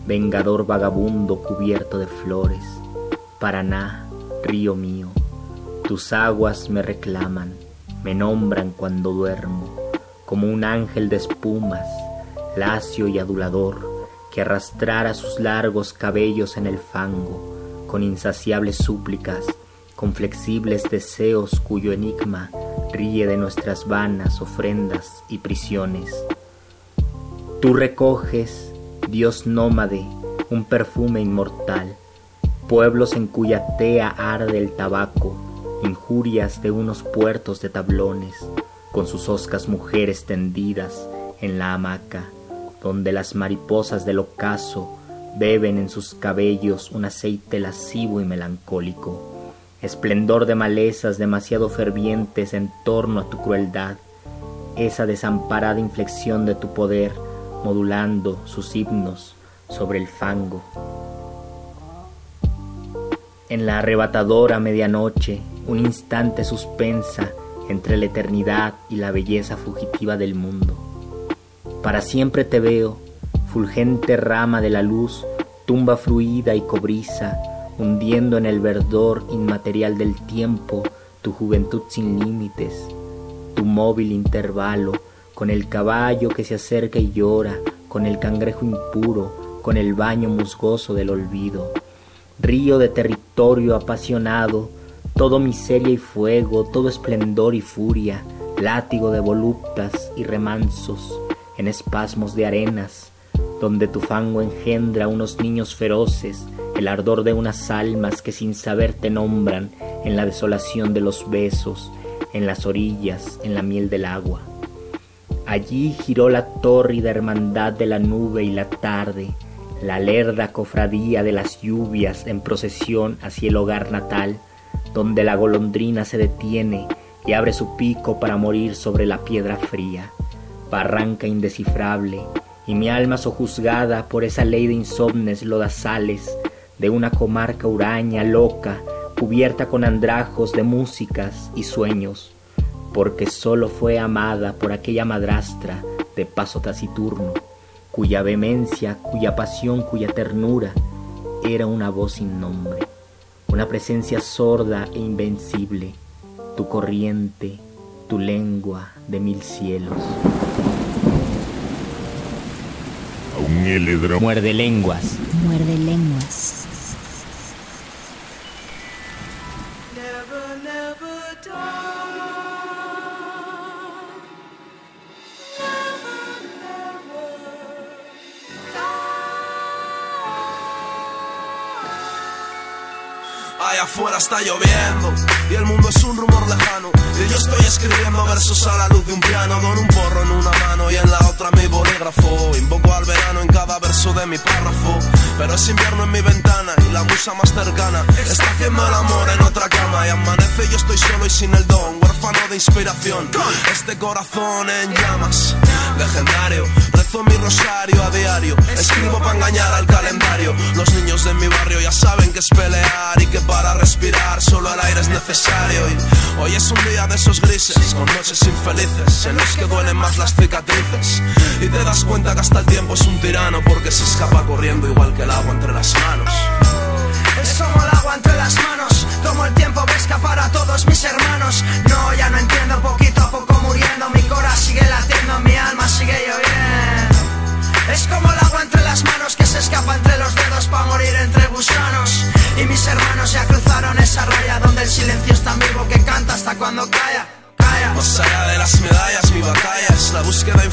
vengador vagabundo cubierto de flores, Paraná, río mío, tus aguas me reclaman, me nombran cuando duermo, como un ángel de espumas, lacio y adulador, que arrastrara sus largos cabellos en el fango, con insaciables súplicas, con flexibles deseos cuyo enigma ríe de nuestras vanas ofrendas y prisiones. Tú recoges, Dios nómade, un perfume inmortal, pueblos en cuya tea arde el tabaco, injurias de unos puertos de tablones, con sus oscas mujeres tendidas en la hamaca, donde las mariposas del ocaso beben en sus cabellos un aceite lascivo y melancólico, esplendor de malezas demasiado fervientes en torno a tu crueldad, esa desamparada inflexión de tu poder modulando sus himnos sobre el fango. En la arrebatadora medianoche, un instante suspensa entre la eternidad y la belleza fugitiva del mundo. Para siempre te veo, fulgente rama de la luz, tumba fluida y cobriza, hundiendo en el verdor inmaterial del tiempo tu juventud sin límites, tu móvil intervalo, con el caballo que se acerca y llora, con el cangrejo impuro, con el baño musgoso del olvido. Río de territorio apasionado, todo miseria y fuego, todo esplendor y furia, látigo de voluptas y remansos, en espasmos de arenas, donde tu fango engendra unos niños feroces, el ardor de unas almas que sin saber te nombran en la desolación de los besos, en las orillas, en la miel del agua. Allí giró la tórrida hermandad de la nube y la tarde, la lerda cofradía de las lluvias en procesión hacia el hogar natal, donde la golondrina se detiene y abre su pico para morir sobre la piedra fría, barranca indescifrable, y mi alma sojuzgada por esa ley de insomnes lodazales, de una comarca huraña loca, cubierta con andrajos de músicas y sueños, porque sólo fue amada por aquella madrastra de paso taciturno, cuya vehemencia, cuya pasión, cuya ternura era una voz sin nombre, una presencia sorda e invencible, tu corriente, tu lengua de mil cielos. Un heledro. Muerde lenguas. Muerde lenguas. Allá afuera está lloviendo y el mundo es un rumor lejano. Yo estoy escribiendo versos a la luz de un piano con un porro en una mano y en la otra mi bolígrafo. Invoco al verano en cada verso de mi párrafo. Pero es invierno en mi ventana y la musa más cercana está haciendo el amor en otra cama. Y amanece y yo estoy solo y sin el don, huérfano de inspiración. Este corazón en llamas, legendario. Rezo mi rosario a diario, escribo para engañar al calendario. Los niños de mi barrio ya saben que es pelear y que para respirar solo el aire es necesario. Hoy es un día de esos grises, con noches infelices, en los que duelen más las cicatrices. Y te das cuenta que hasta el tiempo es un tirano porque se escapa corriendo igual que el agua entre las manos. Es como el agua entre las manos, como el tiempo que escapar a todos mis hermanos. No, ya no entiendo, poquito a poco muriendo,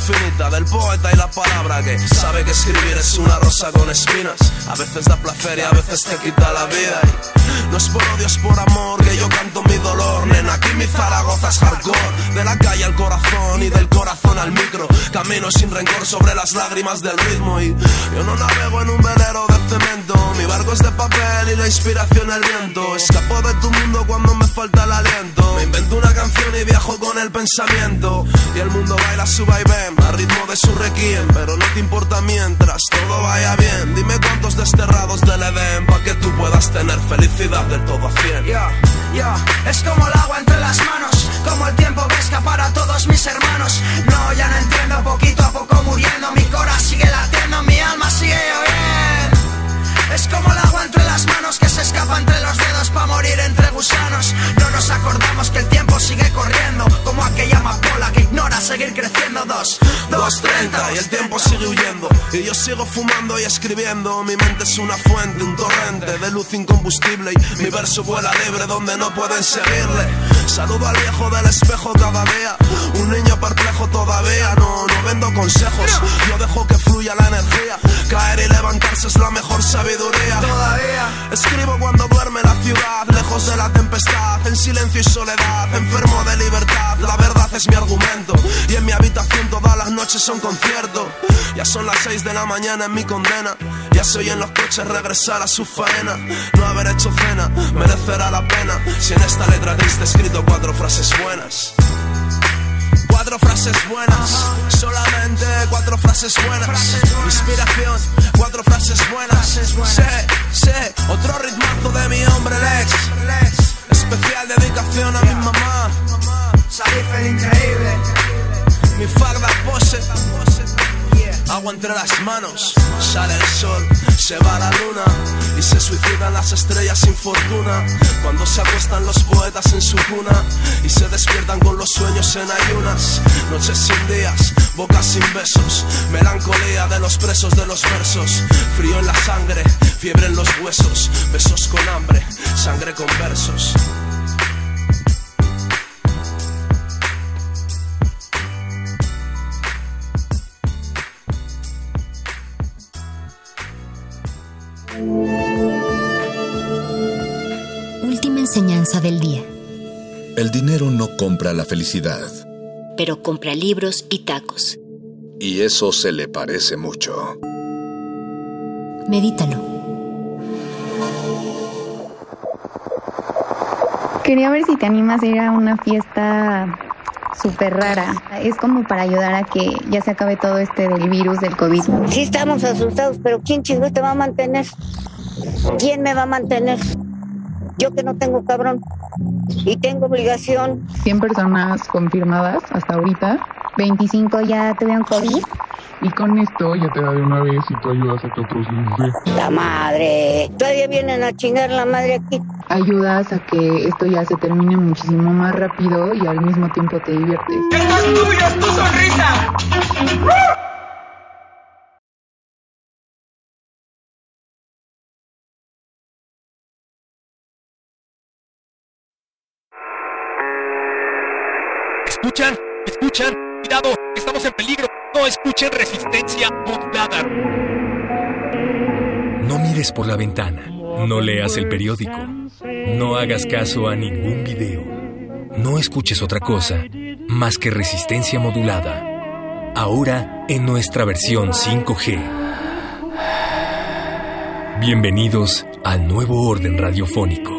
infinita del poeta y la palabra que sabe que escribir es una rosa con espinas. A veces da placer y a veces te quita la vida. Y no es por odio, es por amor que yo canto mi dolor. Nena, aquí mi Zaragoza es hardcore. De la calle al corazón y del corazón al micro. Camino sin rencor sobre las lágrimas del ritmo. Y yo no navego en un velero de cemento. Mi barco es de papel y la inspiración el viento. Escapo de tu mundo cuando me falta el aliento. Me invento una canción y viajo con el pensamiento y el mundo baila su vaivén al ritmo de su requiem pero no te importa mientras todo vaya bien dime cuántos desterrados del Edén para que tú puedas tener felicidad del todo a cien Ya, ya, es como el agua entre las manos, como el tiempo que escapar a todos mis hermanos. No, ya no entiendo, poquito a poco muriendo, mi cora sigue latiendo, mi alma sigue lloviendo. Es como el agua entre las manos que se escapa entre los dedos para morir entre gusanos. No nos acordamos que el tiempo sigue corriendo, como aquella amapola que ignora seguir creciendo. Dos, dos, treinta y el tiempo sigue huyendo. Y yo sigo fumando y escribiendo. Mi mente es una fuente, un torrente de luz incombustible. Y mi verso vuela libre donde no pueden seguirle. Saludo al viejo del espejo cada día. Un niño perplejo todavía. No, no vendo consejos. Yo dejo que fluya la energía. Caer y levantarse es la mejor sabiduría. Todavía escribo cuando duerme la ciudad, lejos de la tempestad, en silencio y soledad, enfermo de libertad. La verdad es mi argumento. Y en mi habitación todas las noches son conciertos. Ya son las 6 de la mañana en mi condena. Ya se oyen los coches regresar a su faena. No haber hecho cena merecerá la pena. Si en esta letra triste he escrito cuatro frases buenas. Cuatro frases buenas, solamente cuatro frases buenas. Inspiración, cuatro frases buenas. Sé, sé, otro ritmazo de mi hombre Lex. Especial dedicación a mi mamá. Salif el increíble. Mi farda pose. Agua entre las manos. Sale el sol, se va la luna y se suicidan las estrellas sin fortuna. Cuando se acuestan los poetas en su cuna y se despiertan con los sueños en ayunas. Noches sin días, bocas sin besos, melancolía de los presos de los versos. Frío en la sangre, fiebre en los huesos, besos con hambre, sangre con versos. Última enseñanza del día. El dinero no compra la felicidad. Pero compra libros y tacos. Y eso se le parece mucho. Medítalo. Quería ver si te animas a ir a una fiesta súper rara. Es como para ayudar a que ya se acabe todo este del virus del COVID. Sí estamos asustados, pero ¿quién chingos te va a mantener? ¿Quién me va a mantener? Yo que no tengo cabrón y tengo obligación. 100 personas confirmadas hasta ahorita. 25 ya tuvieron COVID. Y con esto ya te da de una vez y tú ayudas a que otros La madre. Todavía vienen a chingar la madre aquí. Ayudas a que esto ya se termine muchísimo más rápido y al mismo tiempo te diviertes. ¡Esto es tuyo, es tu sonrisa! Estamos en peligro. No escuchen resistencia modulada. No mires por la ventana. No leas el periódico. No hagas caso a ningún video. No escuches otra cosa más que resistencia modulada. Ahora en nuestra versión 5G. Bienvenidos al nuevo orden radiofónico.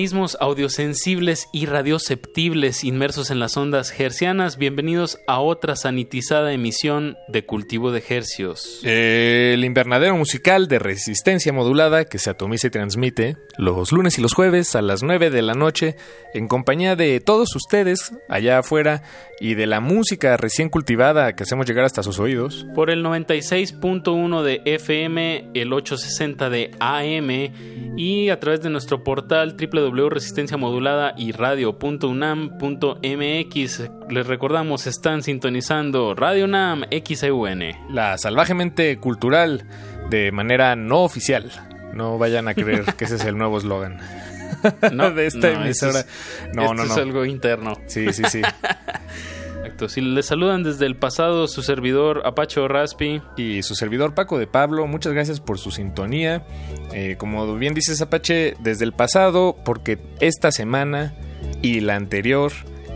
Organismos audiosensibles y radioceptibles inmersos en las ondas hercianas, bienvenidos a otra sanitizada emisión de Cultivo de Hercios. El invernadero musical de resistencia modulada que se atomiza y transmite los lunes y los jueves a las 9 de la noche en compañía de todos ustedes allá afuera y de la música recién cultivada que hacemos llegar hasta sus oídos. Por el 96.1 de FM, el 860 de AM y a través de nuestro portal www.resistenciamodulada y radio.unam.mx. Les recordamos, están sintonizando Radio UNAM XEUN. La salvajemente cultural de manera no oficial. No vayan a creer que ese es el nuevo eslogan. No, de esta no, emisora. esto es- no, esto no, es no. algo interno. Sí, sí, sí. Si les saludan desde el pasado su servidor Apacho Raspi y su servidor Paco de Pablo, muchas gracias por su sintonía. Eh, como bien dices Apache, desde el pasado, porque esta semana y la anterior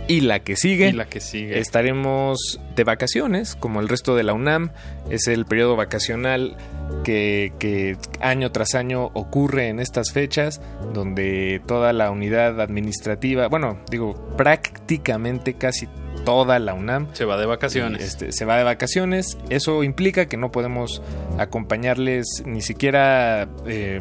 y la que sigue, Y la que sigue. estaremos de vacaciones, como el resto de la UNAM. Es el periodo vacacional que, que año tras año ocurre en estas fechas, donde toda la unidad administrativa, bueno, digo, prácticamente casi toda la UNAM se va de vacaciones. este, se va de vacaciones. Eso implica que no podemos acompañarles ni siquiera, eh,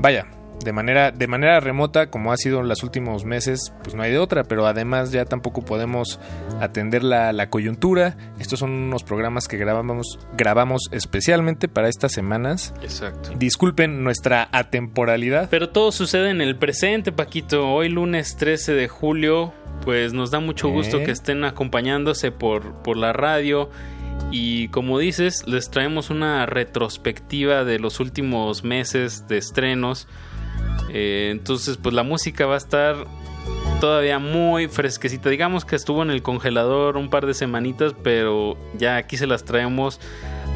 vaya, de manera, de manera remota, como ha sido en los últimos meses, pues no hay de otra, pero además ya tampoco podemos atender la, la coyuntura. Estos son unos programas que grabamos, grabamos especialmente para estas semanas. Exacto. Disculpen nuestra atemporalidad. Pero todo sucede en el presente, Paquito. Hoy lunes 13 de julio, pues nos da mucho gusto ¿Eh? que estén acompañándose por, por la radio. Y como dices, les traemos una retrospectiva de los últimos meses de estrenos. Eh, entonces, pues la música va a estar todavía muy fresquecita. Digamos que estuvo en el congelador un par de semanitas, pero ya aquí se las traemos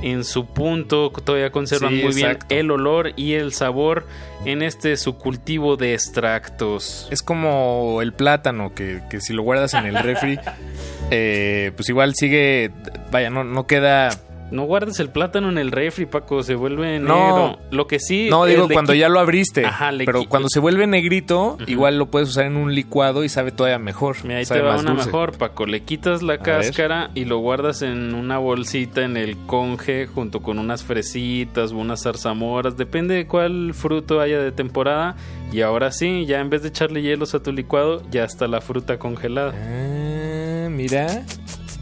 en su punto. Todavía conservan Sí, muy bien el olor y el sabor en este su cultivo de extractos. Es como el plátano, que, que si lo guardas en el refri, eh, pues igual sigue, vaya, no, no queda... No guardes el plátano en el refri, Paco, se vuelve No. negro. Lo que sí. No, digo cuando ya lo abriste. Ajá, le pero cuando se vuelve negrito, igual lo puedes usar en un licuado y sabe todavía mejor. Mira, ahí sabe te va una dulce. mejor, Paco. Le quitas la cáscara y lo guardas en una bolsita en el conge junto con unas fresitas o unas zarzamoras. Depende de cuál fruto haya de temporada. Y ahora sí, ya en vez de echarle hielos a tu licuado, ya está la fruta congelada. Ah, mira.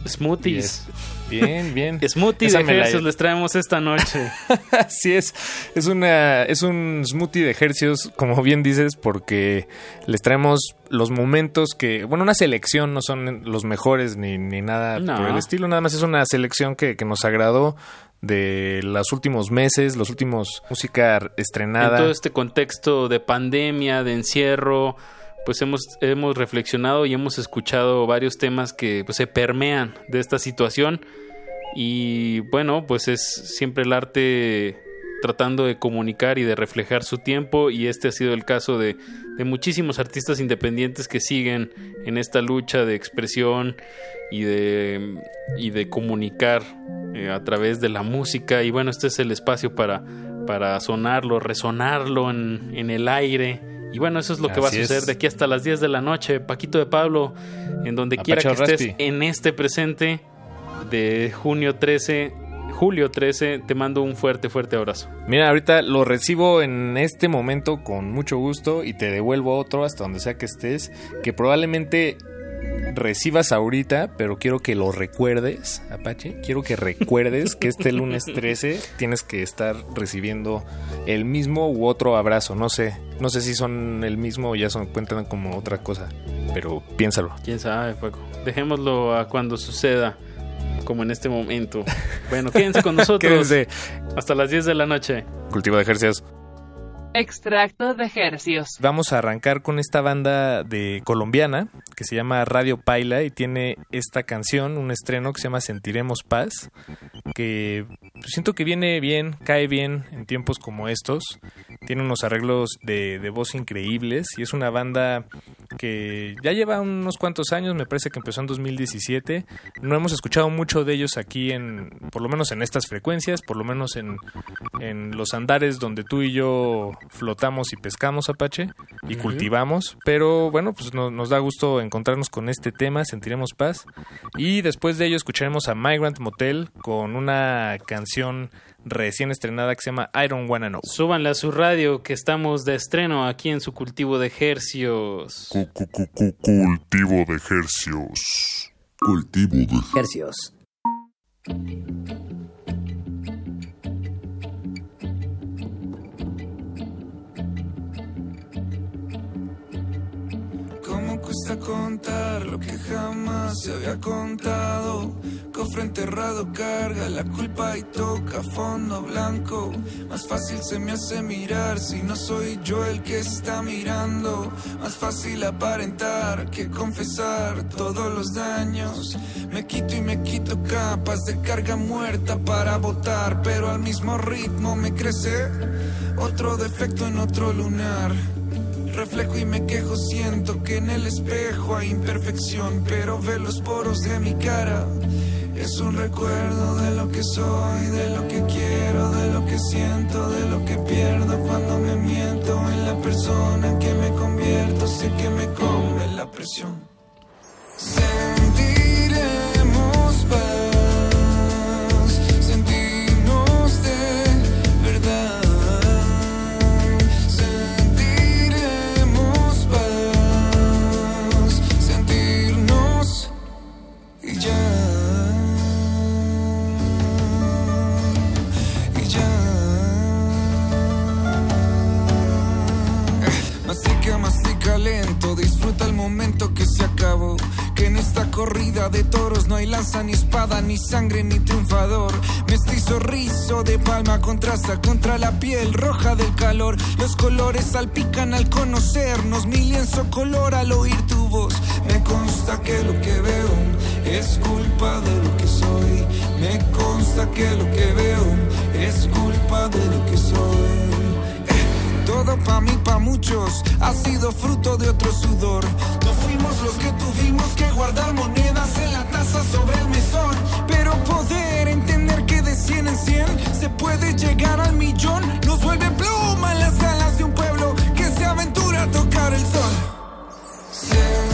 Smoothies. Bien, bien. Smoothie Esa de me la- ejercicios les traemos esta noche. Así es. Es una es un smoothie de ejercicios, como bien dices, porque les traemos los momentos que, bueno, una selección, no son los mejores ni, ni nada No. por el estilo, nada más es una selección que, que nos agradó de los últimos meses, los últimos música en estrenada. todo este contexto de pandemia, de encierro, pues hemos, hemos reflexionado y hemos escuchado varios temas que pues, se permean de esta situación. Y bueno, pues es siempre el arte tratando de comunicar y de reflejar su tiempo. Y este ha sido el caso de, de muchísimos artistas independientes que siguen en esta lucha de expresión y de, y de comunicar eh, a través de la música. Y bueno, este es el espacio para, para sonarlo, resonarlo en, en el aire y bueno, eso es lo que va a es. suceder de aquí hasta las 10 de la noche. Paquito de Pablo, en donde quiera que estés Raspi. en este presente de junio 13, julio 13, te mando un fuerte, fuerte abrazo. Mira, ahorita lo recibo en este momento con mucho gusto y te devuelvo otro hasta donde sea que estés, que probablemente recibas ahorita, pero quiero que lo recuerdes, Apache. Quiero que recuerdes que este lunes 13 tienes que estar recibiendo el mismo u otro abrazo. No sé, no sé si son el mismo o ya son cuentan como otra cosa, pero piénsalo. Quién sabe, Paco. Dejémoslo a cuando suceda, como en este momento. Bueno, quédense con nosotros. Quédense. Hasta las 10 de la noche. Cultivo de ejercicios. Extracto de hercios. Vamos a arrancar con esta banda de colombiana que se llama Radio Paila y tiene esta canción, un estreno que se llama Sentiremos Paz, que pues, siento que viene bien, cae bien en tiempos como estos. Tiene unos arreglos de, de voz increíbles y es una banda que ya lleva unos cuantos años, me parece que empezó en 2017. No hemos escuchado mucho de ellos aquí en, por lo menos en estas frecuencias, por lo menos en, en los andares donde tú y yo flotamos y pescamos Apache y cultivamos. Pero bueno, pues no- nos da gusto encontrarnos con este tema, sentiremos paz. Y después de ello escucharemos a Migrant Motel con una canción recién estrenada que se llama I Don't Wanna Know. Súbanle a su radio que estamos de estreno aquí en su cultivo de hercios. Cu- cu- cu- cu- Cultivo de ejercios. Cultivo de Hercios. Cuesta contar lo que jamás se había contado? Cofre enterrado carga la culpa y toca fondo blanco. Más fácil se me hace mirar si no soy yo el que está mirando. Más fácil aparentar que confesar todos los daños. Me quito y me quito capas de carga muerta para votar, pero al mismo ritmo me crece otro defecto en otro lunar. Reflejo y me quejo, siento que en el espejo hay imperfección, pero ve los poros de mi cara. Es un recuerdo de lo que soy, de lo que quiero, de lo que siento, de lo que pierdo cuando me miento en la persona que me convierto. Sé que me come la presión. De toros, no hay lanza ni espada, ni sangre ni triunfador. Mestizo rizo de palma contrasta contra la piel roja del calor. Los colores salpican al conocernos, mi lienzo color al oír tu voz. Me consta que lo que veo es culpa de lo que soy. Me consta que lo que veo es culpa de lo que soy. Todo pa' mí, pa' muchos, ha sido fruto de otro sudor. No fuimos los que tuvimos que guardar monedas en la taza sobre el mesón. Pero poder entender que de 100 en 100 se puede llegar al millón, nos vuelve pluma en las alas de un pueblo que se aventura a tocar el sol.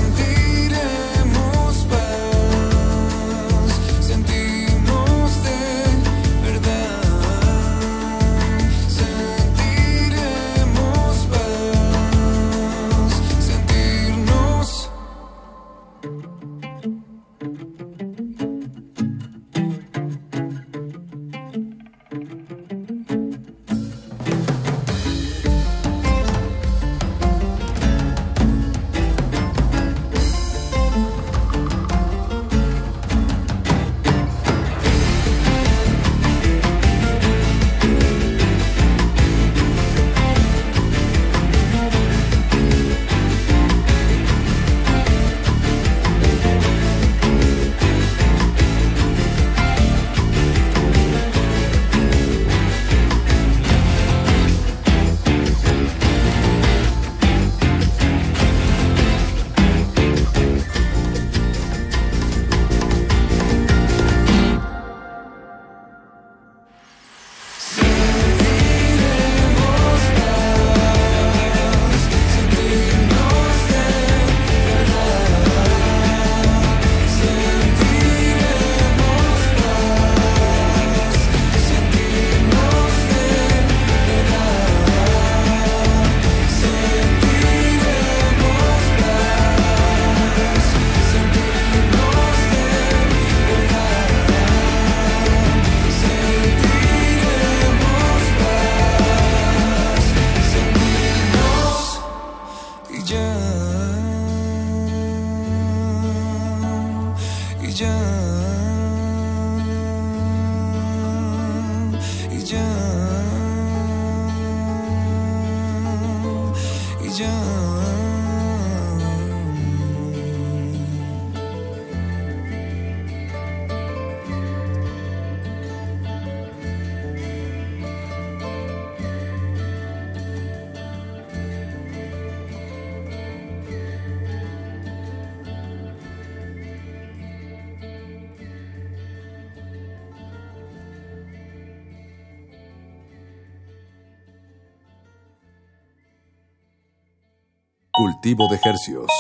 De hercios.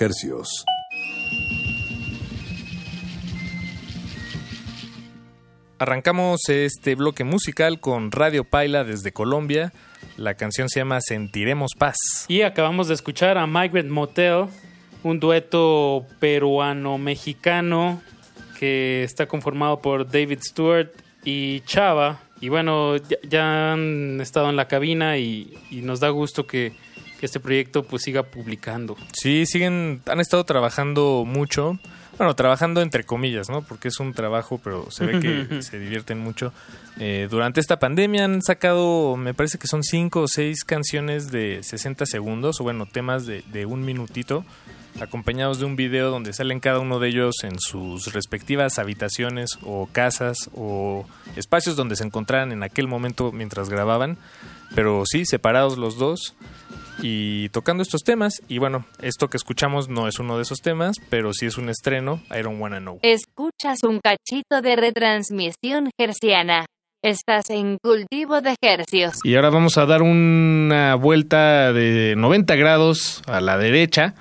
Hercios. Arrancamos este bloque musical con Radio Paila desde Colombia. La canción se llama Sentiremos Paz. Y acabamos de escuchar a Migrant Motel, un dueto peruano-mexicano que está conformado por David Stewart y Chava. Y bueno, ya, ya han estado en la cabina y, y nos da gusto que, que este proyecto pues siga publicando. Sí, siguen, han estado trabajando mucho. Bueno, trabajando entre comillas, ¿no? Porque es un trabajo, pero se ve que se divierten mucho. Eh, durante esta pandemia han sacado, me parece que son cinco o seis canciones de 60 segundos, o bueno, temas de, de un minutito, acompañados de un video donde salen cada uno de ellos en sus respectivas habitaciones o casas o espacios donde se encontraran en aquel momento mientras grababan. Pero sí, separados los dos y tocando estos temas. Y bueno, esto que escuchamos no es uno de esos temas, pero sí es un estreno, I Don't Wanna Know. Escuchas un cachito de retransmisión gerciana. Estás en cultivo de hercios. Y ahora vamos a dar una vuelta de 90 grados a la derecha.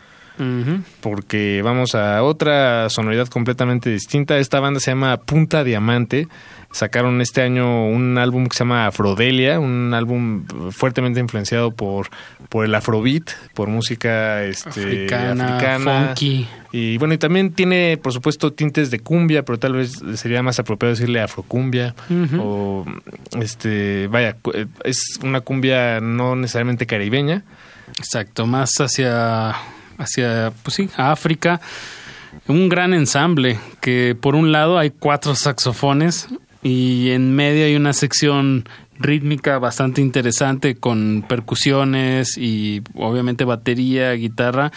Porque vamos a otra sonoridad completamente distinta. Esta banda se llama Punta Diamante. Sacaron este año un álbum que se llama Afrodelia, un álbum fuertemente influenciado por, por el afrobeat, por música este, Africana, africana. funky. Y bueno, y también tiene, por supuesto, tintes de cumbia, pero tal vez sería más apropiado decirle afrocumbia. O, este, vaya, cu- es una cumbia no necesariamente caribeña. Exacto, más hacia, hacia pues sí, África. Un gran ensamble que por un lado hay cuatro saxofones y en medio hay una sección rítmica bastante interesante con percusiones y obviamente batería, guitarra.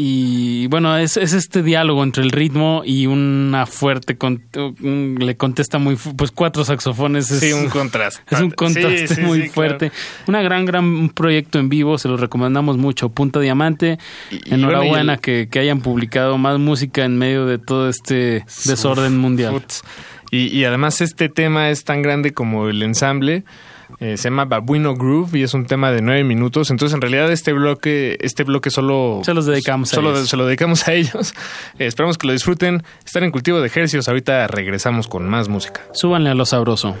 Y bueno, es, es este diálogo entre el ritmo y una fuerte... con- un- le contesta muy... Pues cuatro saxofones. Es, Sí, un contraste. Es un contraste Sí, sí, muy sí, fuerte. Una gran, gran proyecto en vivo, se lo recomendamos mucho. Punta Diamante. y Enhorabuena bueno, y el- que, que hayan publicado más música en medio de todo este desorden mundial. Y, y además este tema es tan grande como el ensamble. Eh, se llama Babuino Groove y es un tema de nueve minutos. Entonces, en realidad, este bloque, este bloque solo Se los dedicamos a solo ellos. se lo dedicamos a ellos. Eh, esperamos que lo disfruten. Están en cultivo de ejercicios. Ahorita regresamos con más música. Súbanle a lo sabroso.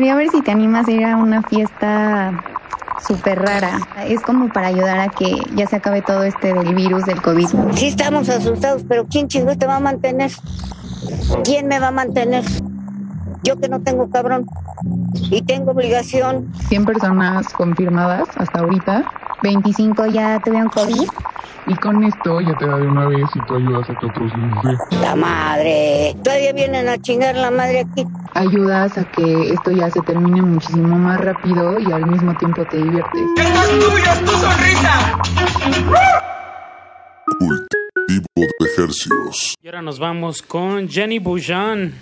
Quería ver si te animas a ir a una fiesta súper rara. Es como para ayudar a que ya se acabe todo este del virus del COVID. Sí estamos asustados, pero ¿quién chingos te va a mantener? ¿Quién me va a mantener? Yo que no tengo cabrón y tengo obligación. 100 personas confirmadas hasta ahorita. 25 ya tuvieron COVID. Y con esto ya te da de una vez y tú ayudas a que otros. La madre. Todavía vienen a chingar la madre aquí. Ayudas a que esto ya se termine muchísimo más rápido y al mismo tiempo te diviertes. ¡Esto es tuyo, es tu sonrisa! Cultivo de ejercicios. Y ahora nos vamos con Jenny Bujan.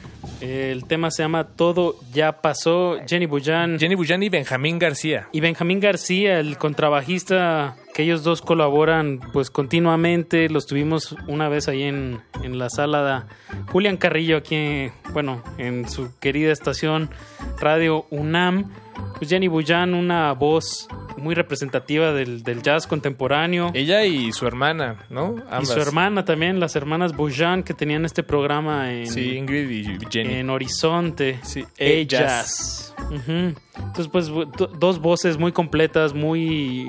El tema se llama Todo ya pasó. Jenny Bujan. Jenny Bujan y Benjamín García. Y Benjamín García, el contrabajista, que ellos dos colaboran pues continuamente. Los tuvimos una vez ahí en, en la sala de Julián Carrillo, aquí, bueno, en su querida estación Radio UNAM. Pues Jenny Bujan, una voz muy representativa del, del jazz contemporáneo. Ella y su hermana, ¿no? Y su hermana también, las hermanas Bujan que tenían este programa en, Sí, Ingrid y Jenny. en Horizonte. Sí, ellas. Ujú. Entonces, pues, do- dos voces muy completas, muy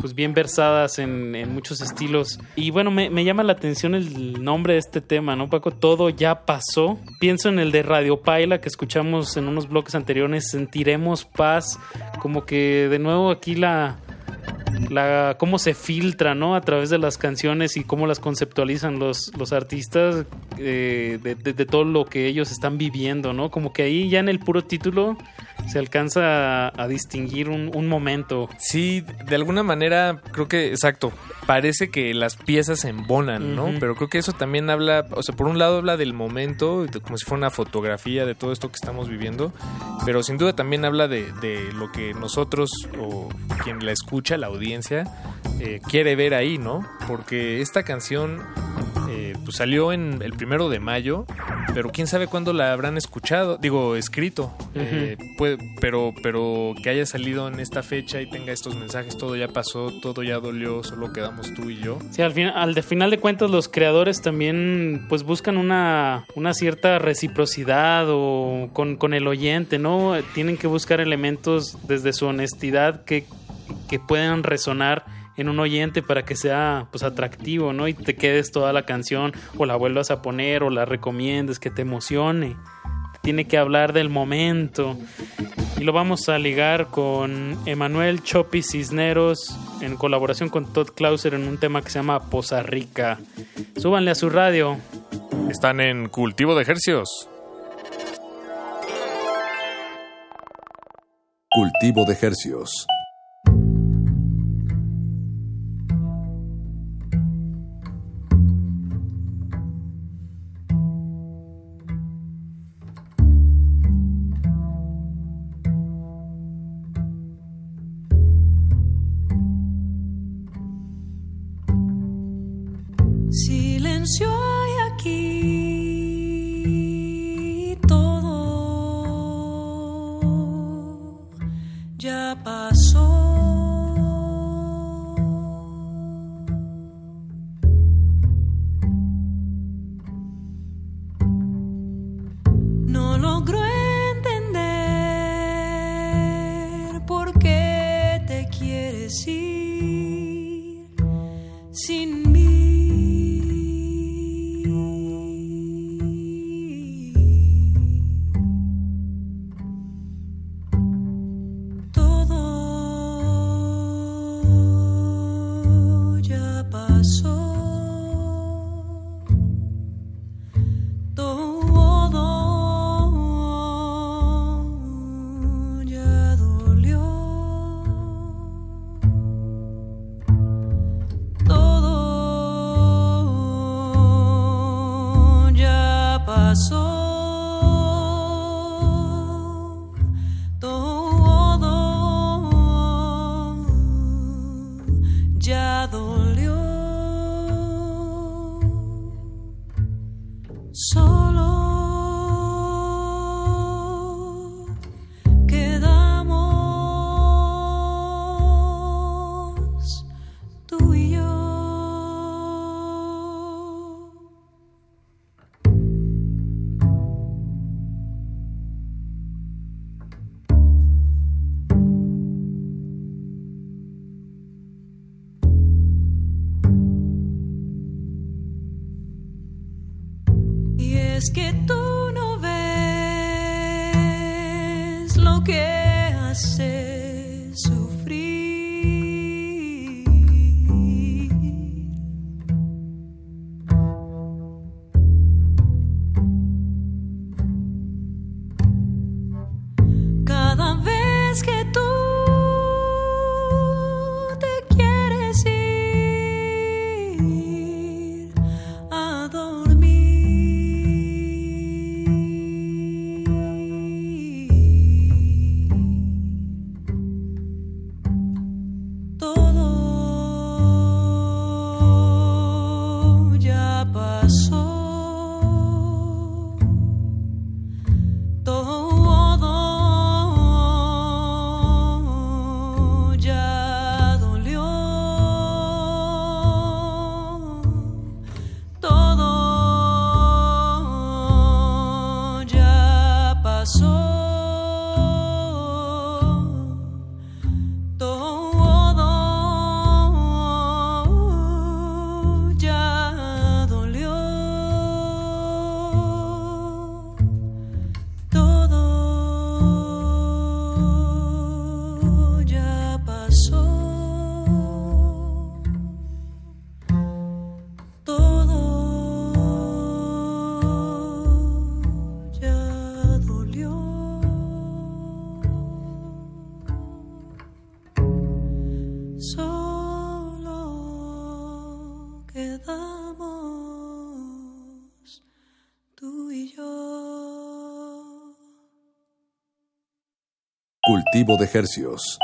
pues bien versadas en, en muchos estilos. Y bueno, me, me llama la atención el nombre de este tema, ¿no, Paco? Todo ya pasó. Pienso en el de Radio Paila que escuchamos en unos bloques anteriores, Sentiremos Paz. Como que de nuevo aquí la, la cómo se filtra no a través de las canciones y cómo las conceptualizan los, los artistas eh, de, de- de todo lo que ellos están viviendo no como que ahí ya en el puro título se alcanza a, a distinguir un, un momento Sí, de alguna manera creo que, exacto, parece que las piezas se embonan, ¿no? Pero creo que eso también habla, o sea, por un lado habla del momento, como si fuera una fotografía de todo esto que estamos viviendo, pero sin duda también habla de, de lo que nosotros o quien la escucha, la audiencia, eh, quiere ver ahí, ¿no? Porque esta canción eh, pues salió en el primero de mayo, pero quién sabe cuándo la habrán escuchado, digo, escrito, eh, puede- pero, pero que haya salido en esta fecha y tenga estos mensajes, todo ya pasó, todo ya dolió, solo quedamos tú y yo. Sí, al, fin- al final de cuentas los creadores también pues buscan una, una cierta reciprocidad o con, con el oyente, ¿no? Tienen que buscar elementos desde su honestidad que, que puedan resonar en un oyente para que sea pues atractivo, ¿no? Y te quedes toda la canción o la vuelvas a poner o la recomiendes, que te emocione. Tiene que hablar del momento. Y lo vamos a ligar con Emanuel Chopi Cisneros en colaboración con Todd Clauser en un tema que se llama Poza Rica. Súbanle a su radio. Están en Cultivo de Ejercios. Cultivo de Hercios. De Hercios.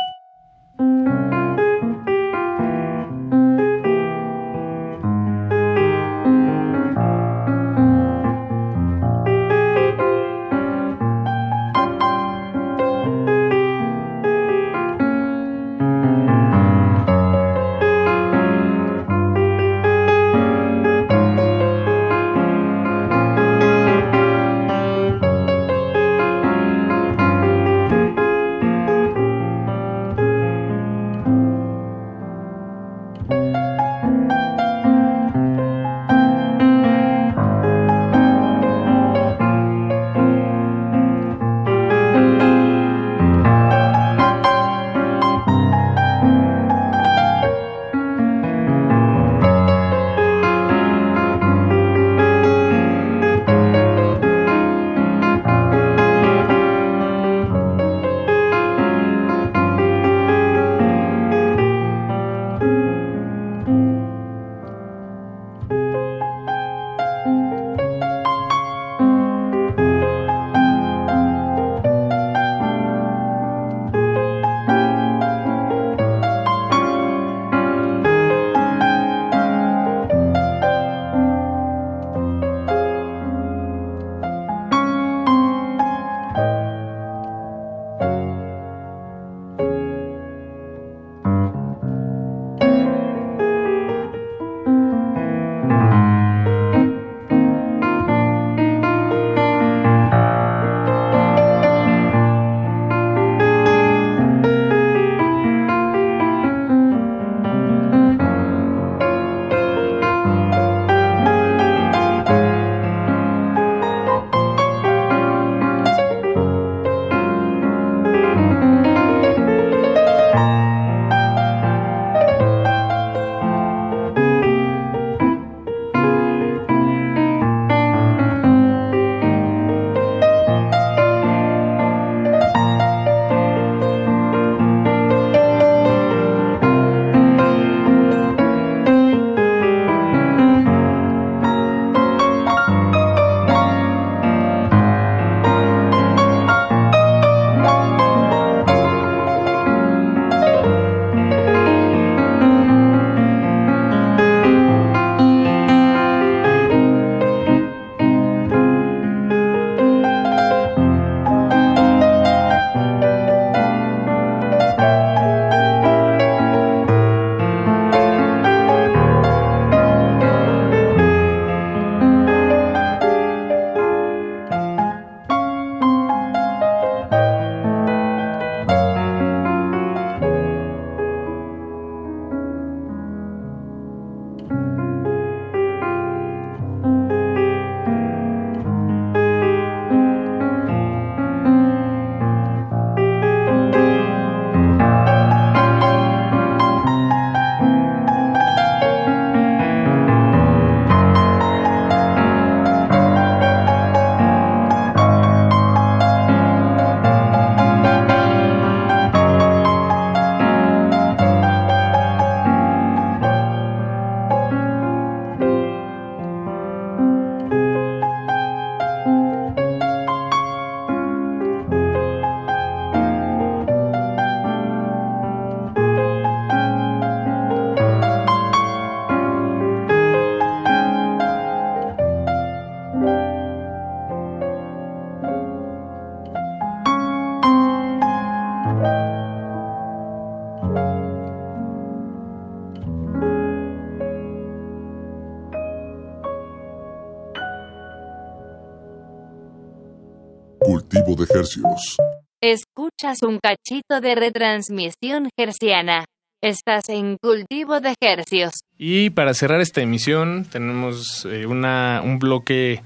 De Hercios. Escuchas un cachito de retransmisión herciana. Estás en cultivo de hercios. Y para cerrar esta emisión tenemos eh, una, un bloque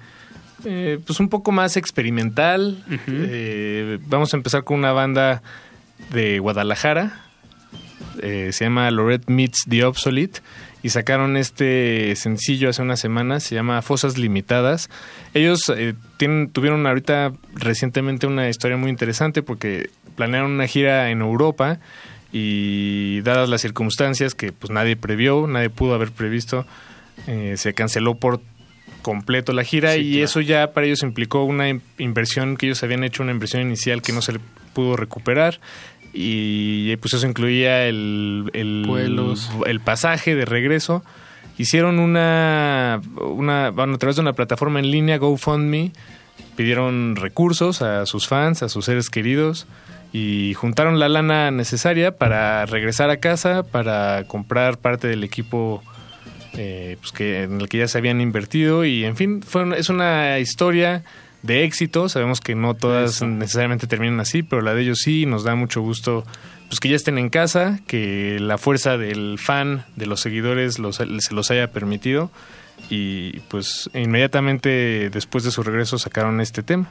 eh, pues un poco más experimental. Eh, vamos a empezar con una banda de Guadalajara. Eh, se llama Lorette Meets the Obsolete y sacaron este sencillo hace unas semanas, se llama Fosas Limitadas. Ellos eh, tienen, tuvieron ahorita recientemente una historia muy interesante porque planearon una gira en Europa y dadas las circunstancias que pues nadie previó, nadie pudo haber previsto, eh, se canceló por completo la gira Sí, y claro. eso ya para ellos implicó una in- inversión que ellos habían hecho, una inversión inicial que no se le pudo recuperar y pues eso incluía el, el, Vuelos. el pasaje de regreso. Hicieron una, una, bueno, a través de una plataforma en línea, GoFundMe, pidieron recursos a sus fans, a sus seres queridos y juntaron la lana necesaria para regresar a casa, para comprar parte del equipo eh, pues que, en el que ya se habían invertido y en fin, fue es una historia de éxito, sabemos que no todas necesariamente terminan así, pero la de ellos sí, nos da mucho gusto pues que ya estén en casa, que la fuerza del fan, de los seguidores los, se los haya permitido. Y pues inmediatamente después de su regreso sacaron este tema.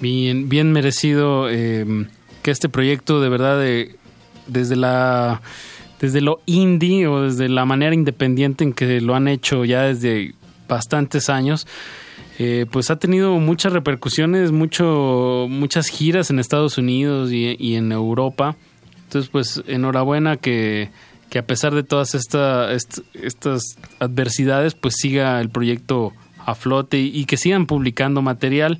Bien, bien merecido eh, que este proyecto de verdad de- desde la desde lo indie o desde la manera independiente en que lo han hecho ya desde bastantes años, eh, pues ha tenido muchas repercusiones, mucho, muchas giras en Estados Unidos y, en Europa. Entonces, pues enhorabuena que, que a pesar de todas esta, est- estas adversidades, pues siga el proyecto a flote y, y que sigan publicando material,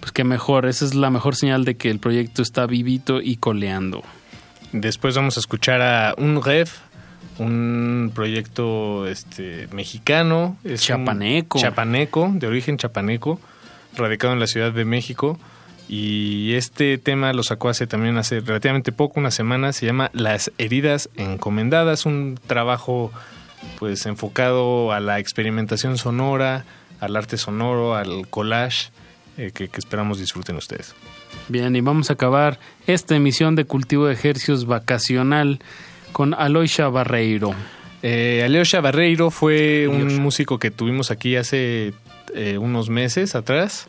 pues que mejor, esa es la mejor señal de que el proyecto está vivito y coleando. Después vamos a escuchar a Un Ref, un proyecto este, mexicano. Es Chapaneco. chapaneco, de origen chapaneco, radicado en la Ciudad de México. Y este tema lo sacó hace también hace relativamente poco, una semana. Se llama Las heridas encomendadas, un trabajo pues enfocado a la experimentación sonora, al arte sonoro, al collage, eh, que, que esperamos disfruten ustedes. Bien, y vamos a acabar esta emisión de Cultivo de Ejercicios vacacional con Aloisha Barreiro. Eh, Aleosha Barreiro fue un músico que tuvimos aquí hace eh, unos meses atrás.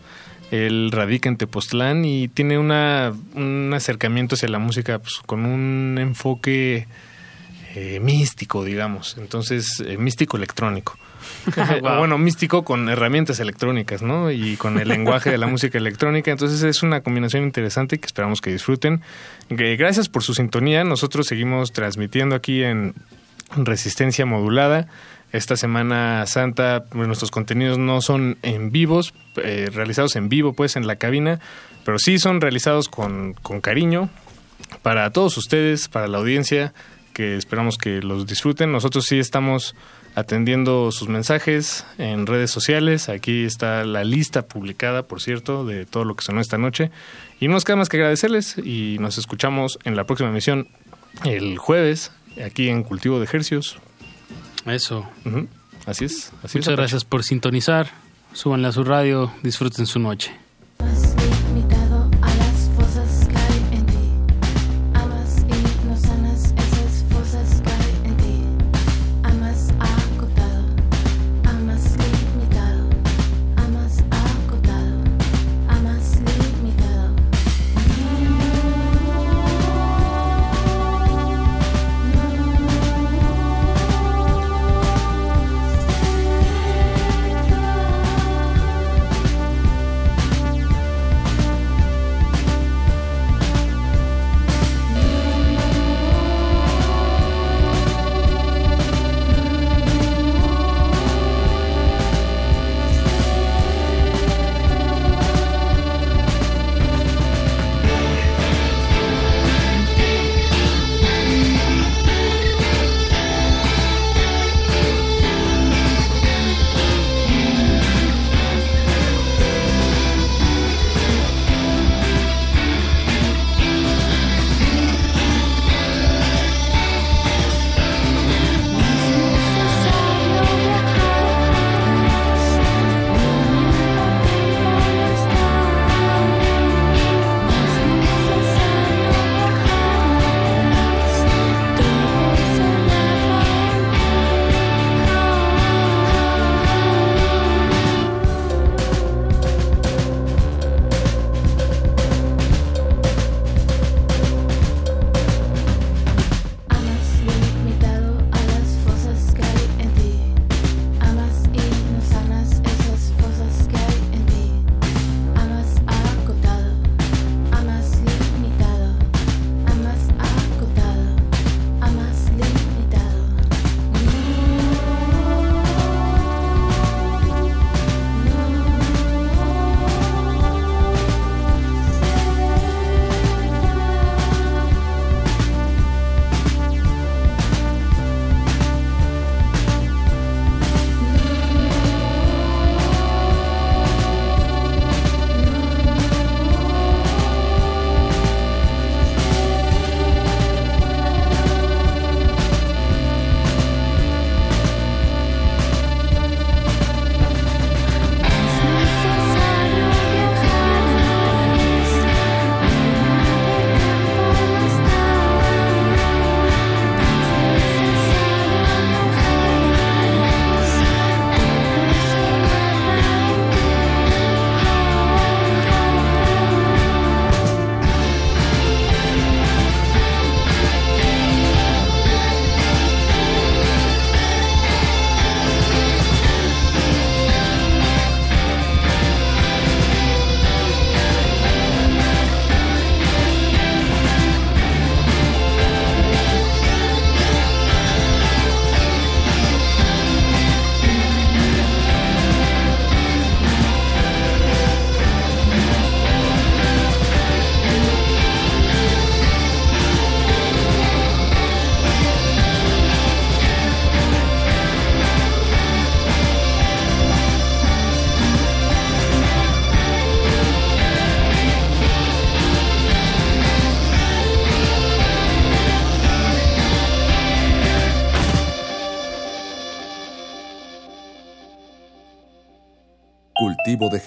Él radica en Tepoztlán y tiene una, un acercamiento hacia la música pues, con un enfoque eh, místico, digamos. Entonces, eh, místico electrónico. Bueno, místico con herramientas electrónicas, ¿no? Y con el lenguaje de la música electrónica. Entonces es una combinación interesante que esperamos que disfruten. Gracias por su sintonía. Nosotros seguimos transmitiendo aquí en Resistencia Modulada. Esta Semana Santa pues, nuestros contenidos no son en vivos, eh, realizados en vivo pues en la cabina, pero sí son realizados con cariño para todos ustedes, para la audiencia, que esperamos que los disfruten. Nosotros sí estamos atendiendo sus mensajes en redes sociales. Aquí está la lista publicada, por cierto, de todo lo que sonó esta noche. Y no nos queda más que agradecerles y nos escuchamos en la próxima emisión el jueves, aquí en Cultivo de Ejercios. Eso. Así es. Así Muchas gracias por sintonizar. Súbanle a su radio, disfruten su noche.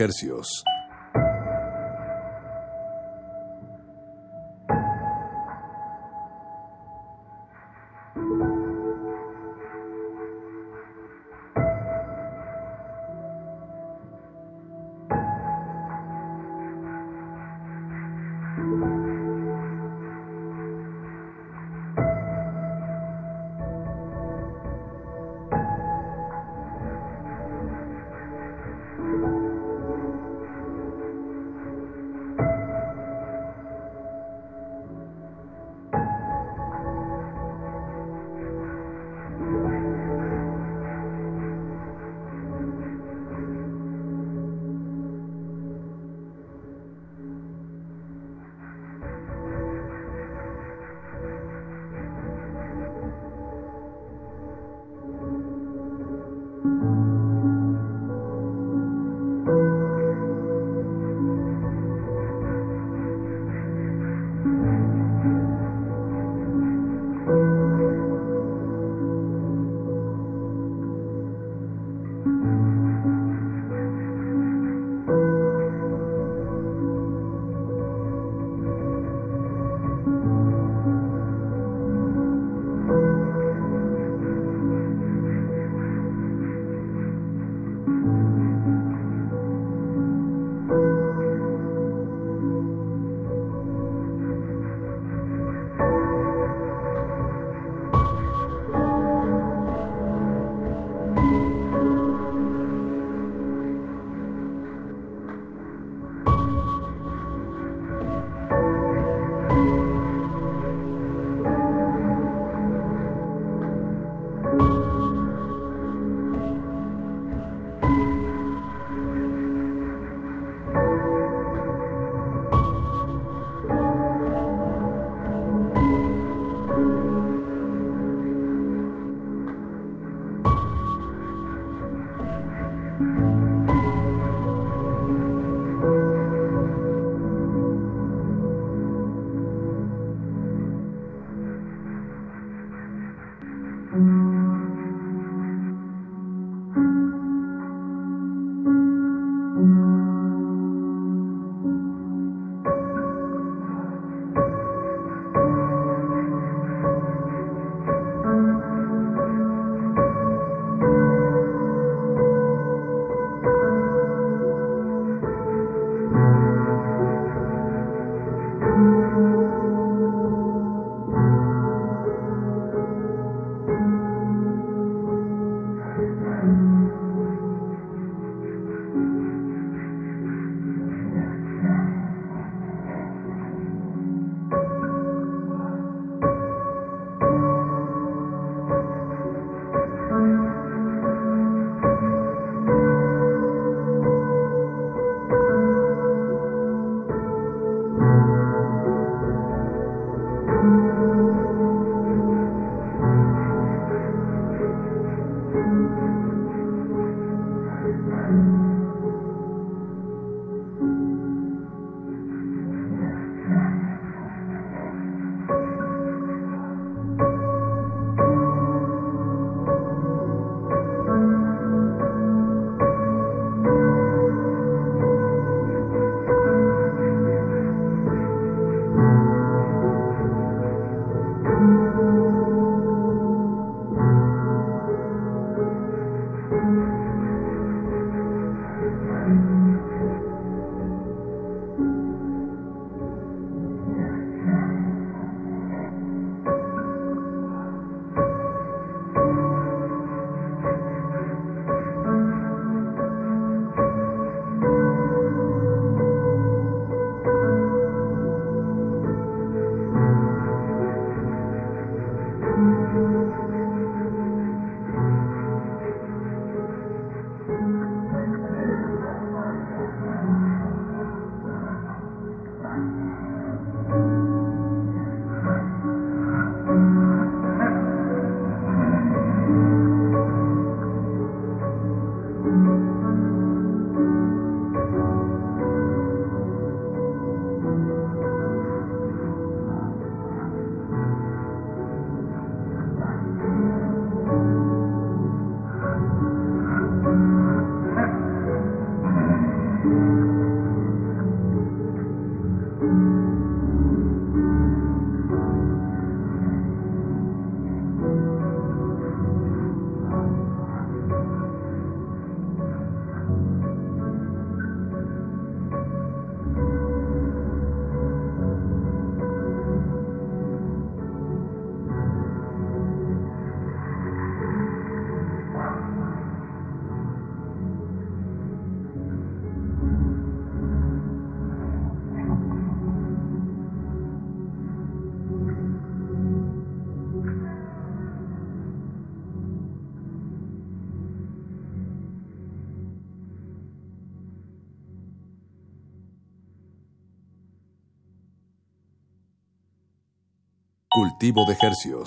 Hercios. Cultivo de Hercios.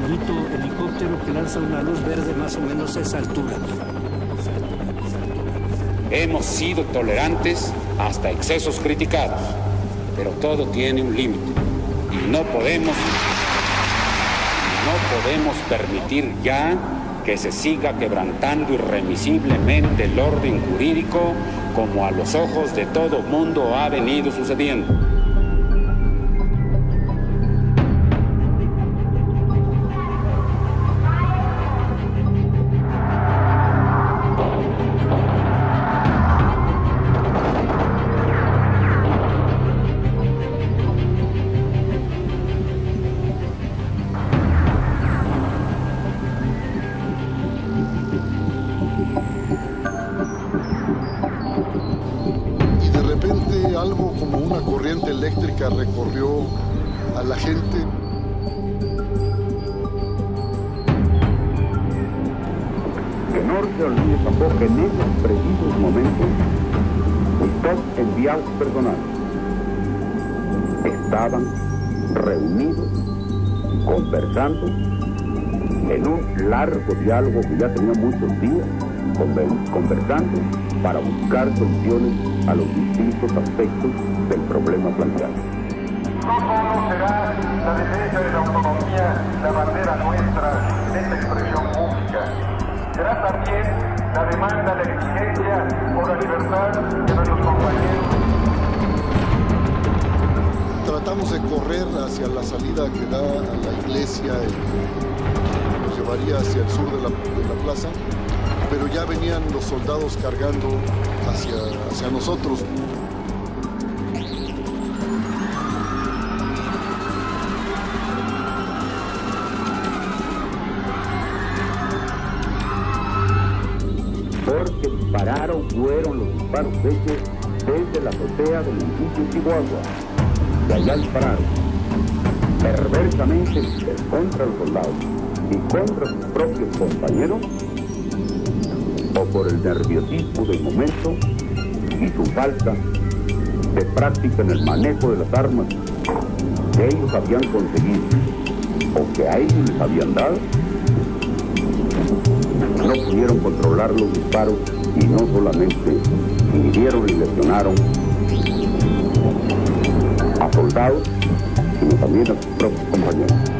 Maldito helicóptero que lanza una luz verde más o menos a esa altura. Hemos sido tolerantes hasta excesos criticados, pero todo tiene un límite y no podemos no podemos permitir ya que se siga quebrantando irremisiblemente el orden jurídico como a los ojos de todo mundo ha venido sucediendo. Largo diálogo que ya tenía muchos días, conversando para buscar soluciones a los distintos aspectos del problema planteado. No solo será la defensa de la autonomía la bandera nuestra en esta expresión pública, será también la demanda, la exigencia por la libertad de nuestros compañeros. Tratamos de correr hacia la salida que da a la iglesia y nos llevaría hacia el sur de la, plaza, pero ya venían los soldados cargando hacia, hacia nosotros. Porque dispararon fueron los disparos hechos desde la azotea del edificio Chihuahua. De allá dispararon perversamente contra los soldados y contra sus propios compañeros o por el nerviosismo del momento y su falta de práctica en el manejo de las armas que ellos habían conseguido o que a ellos les habían dado, no pudieron controlar los disparos y no solamente hirieron y lesionaron a soldados, sino también a sus propios compañeros.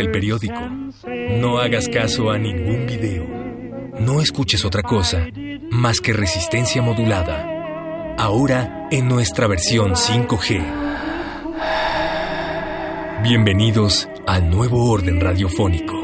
el periódico, no hagas caso a ningún video, no escuches otra cosa más que resistencia modulada. Ahora en nuestra versión 5G. Bienvenidos al nuevo orden radiofónico.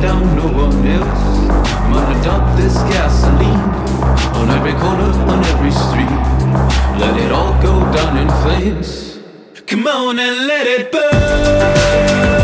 down no one else. Might dump this gasoline on every corner, on every street. Let it all go down in flames. Come on and let it burn.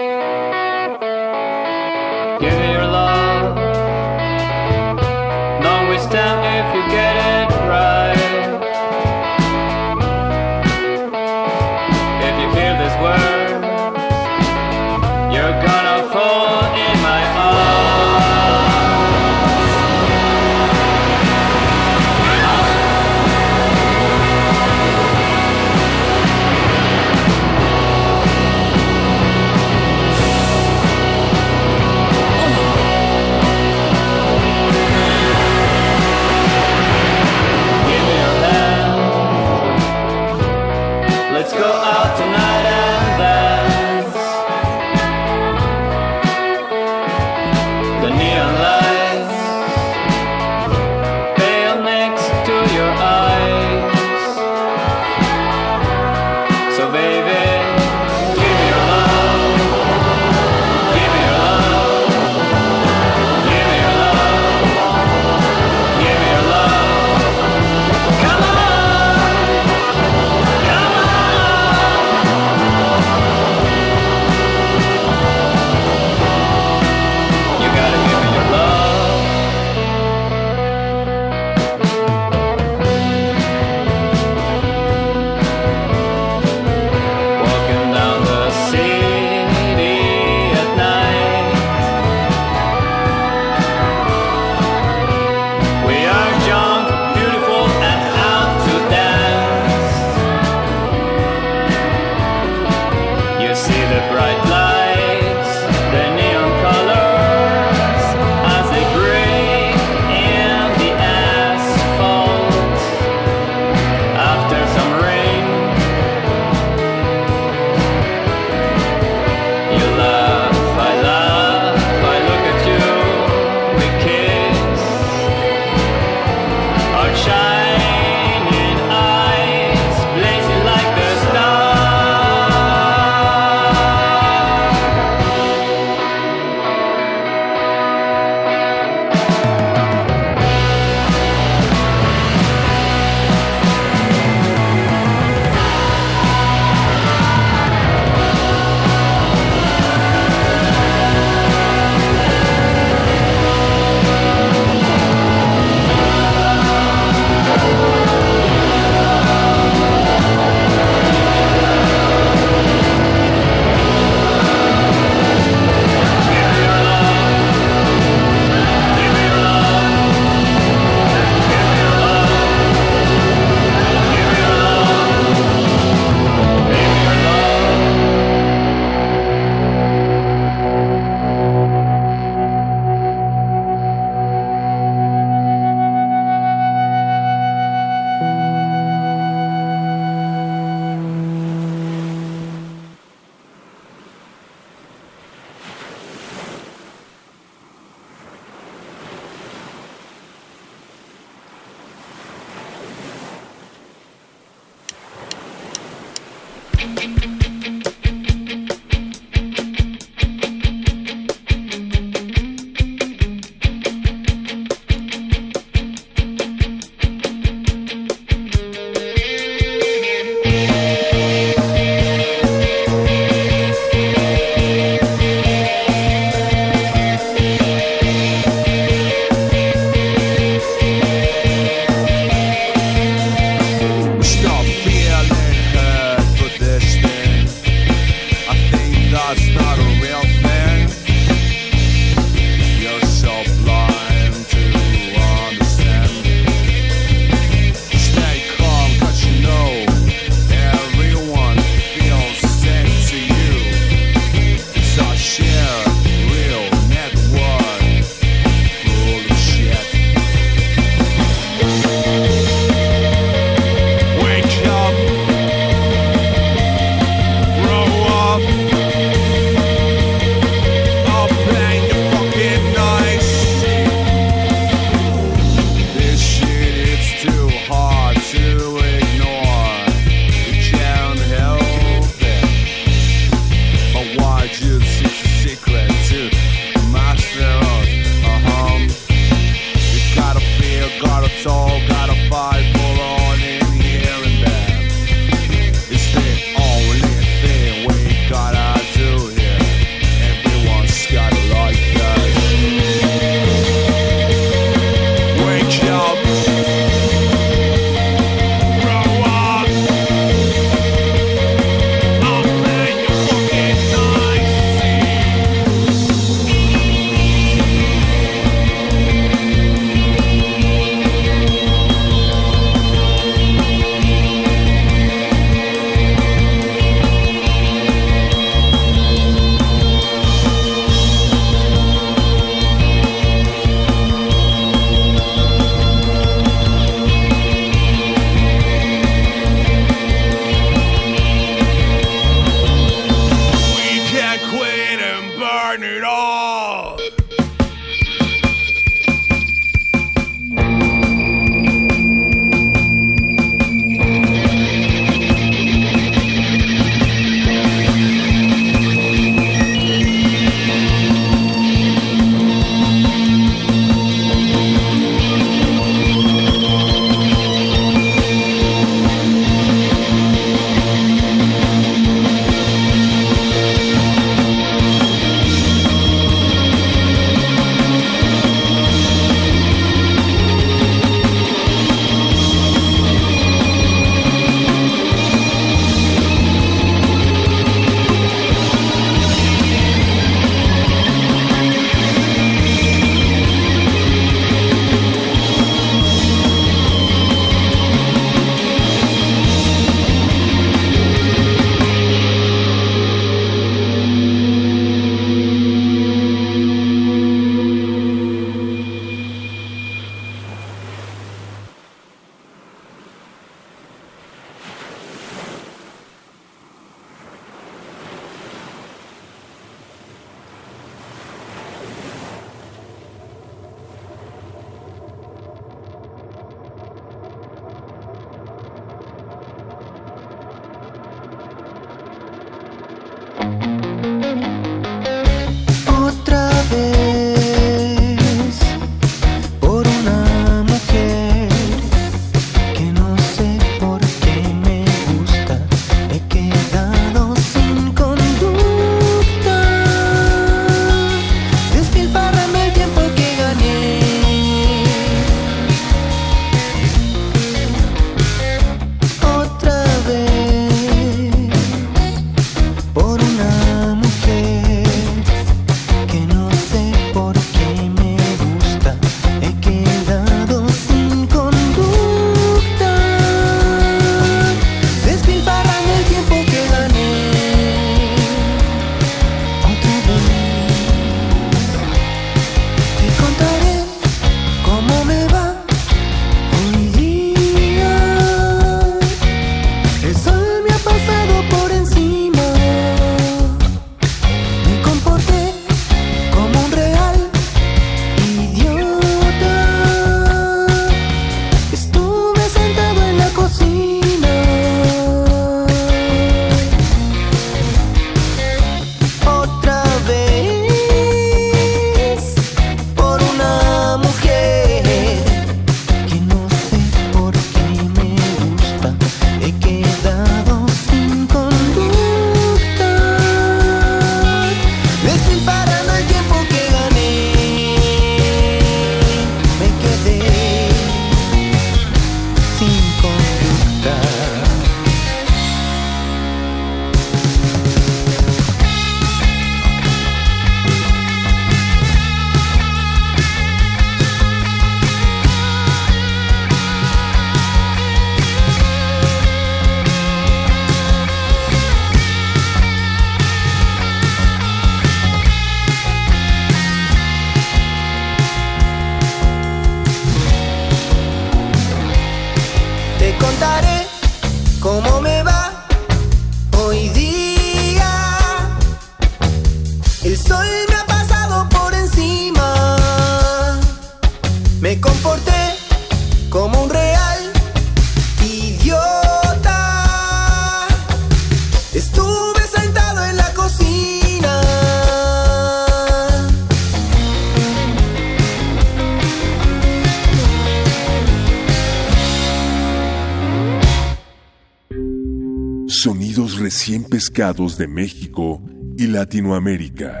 De México y Latinoamérica.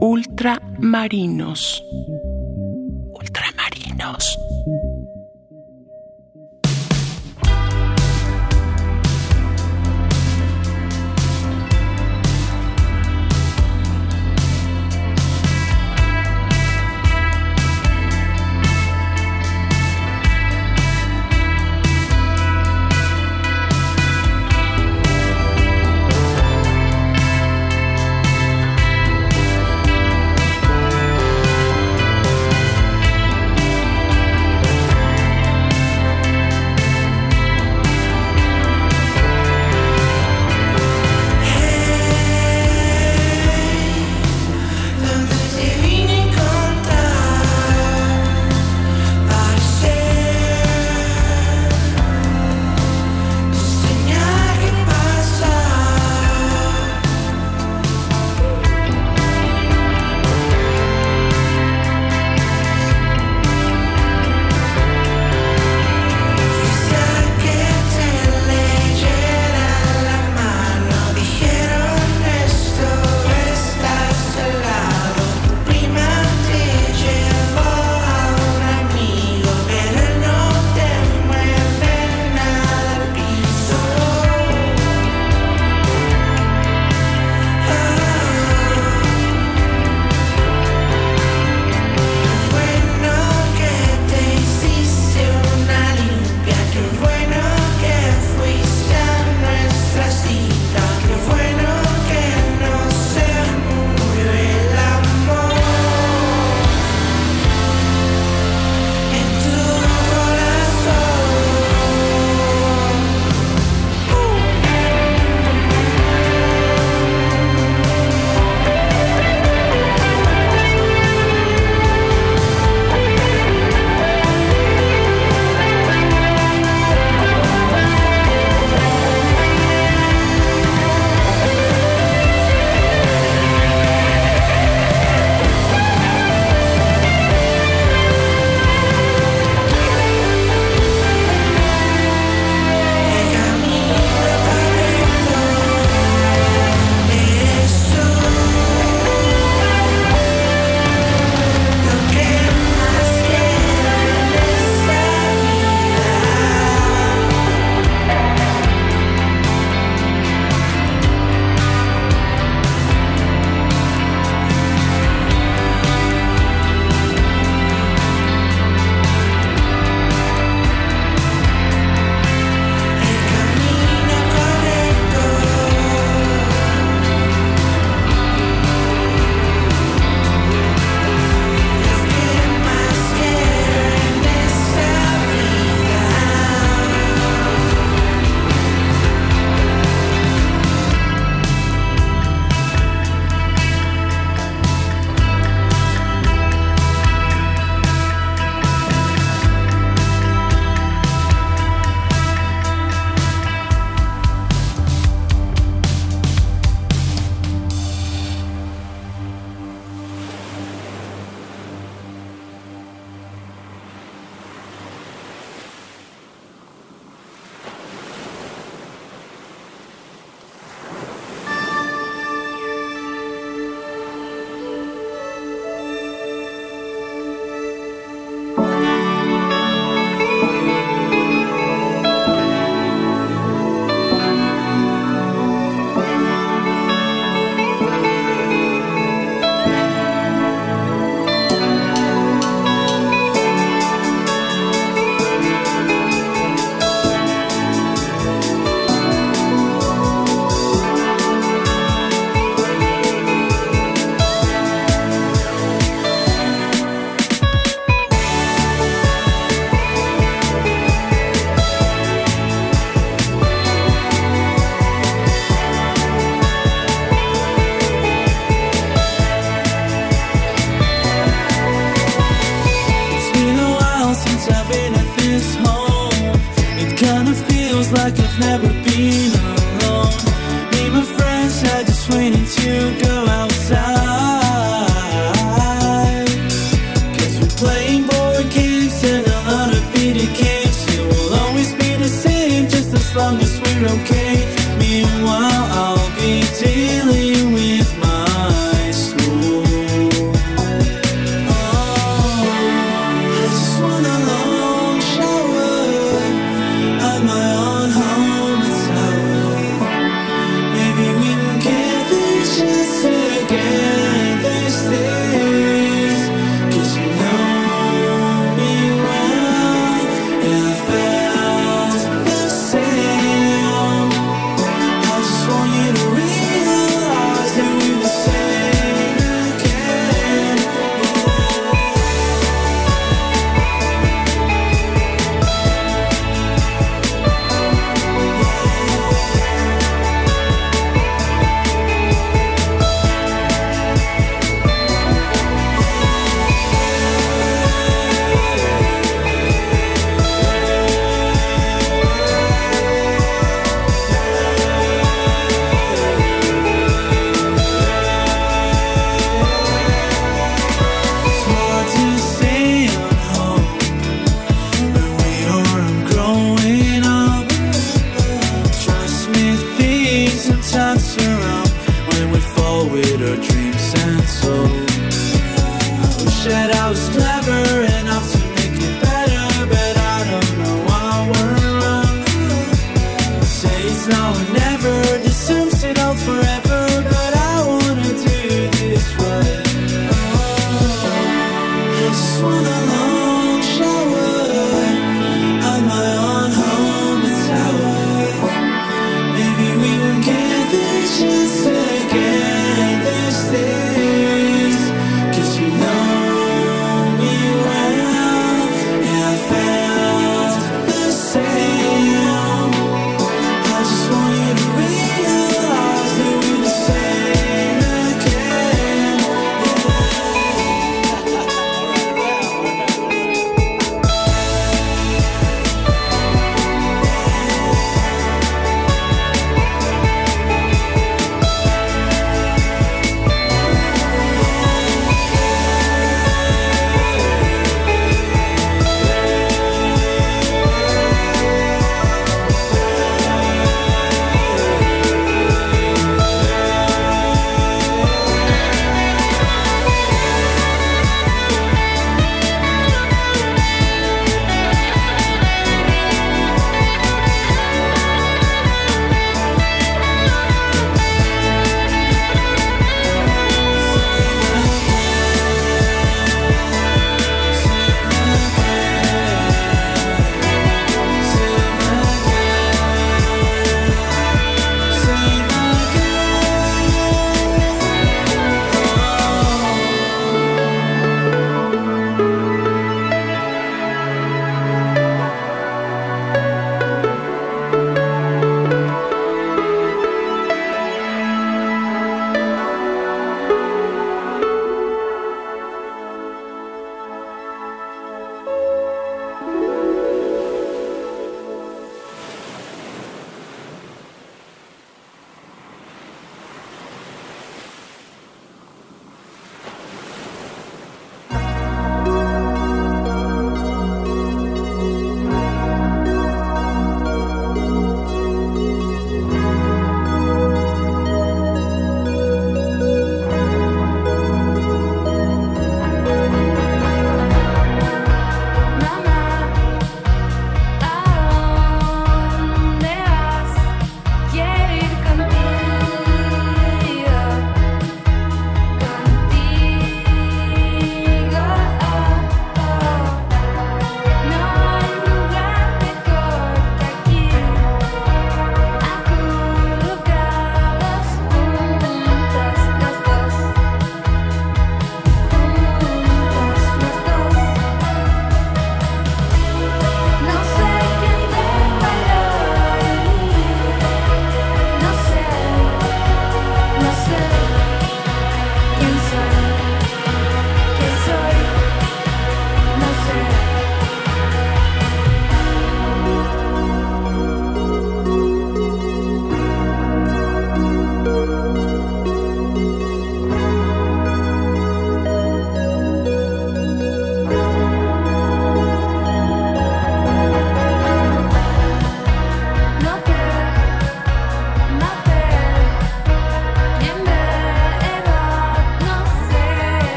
Ultramarinos. Ultramarinos. Never been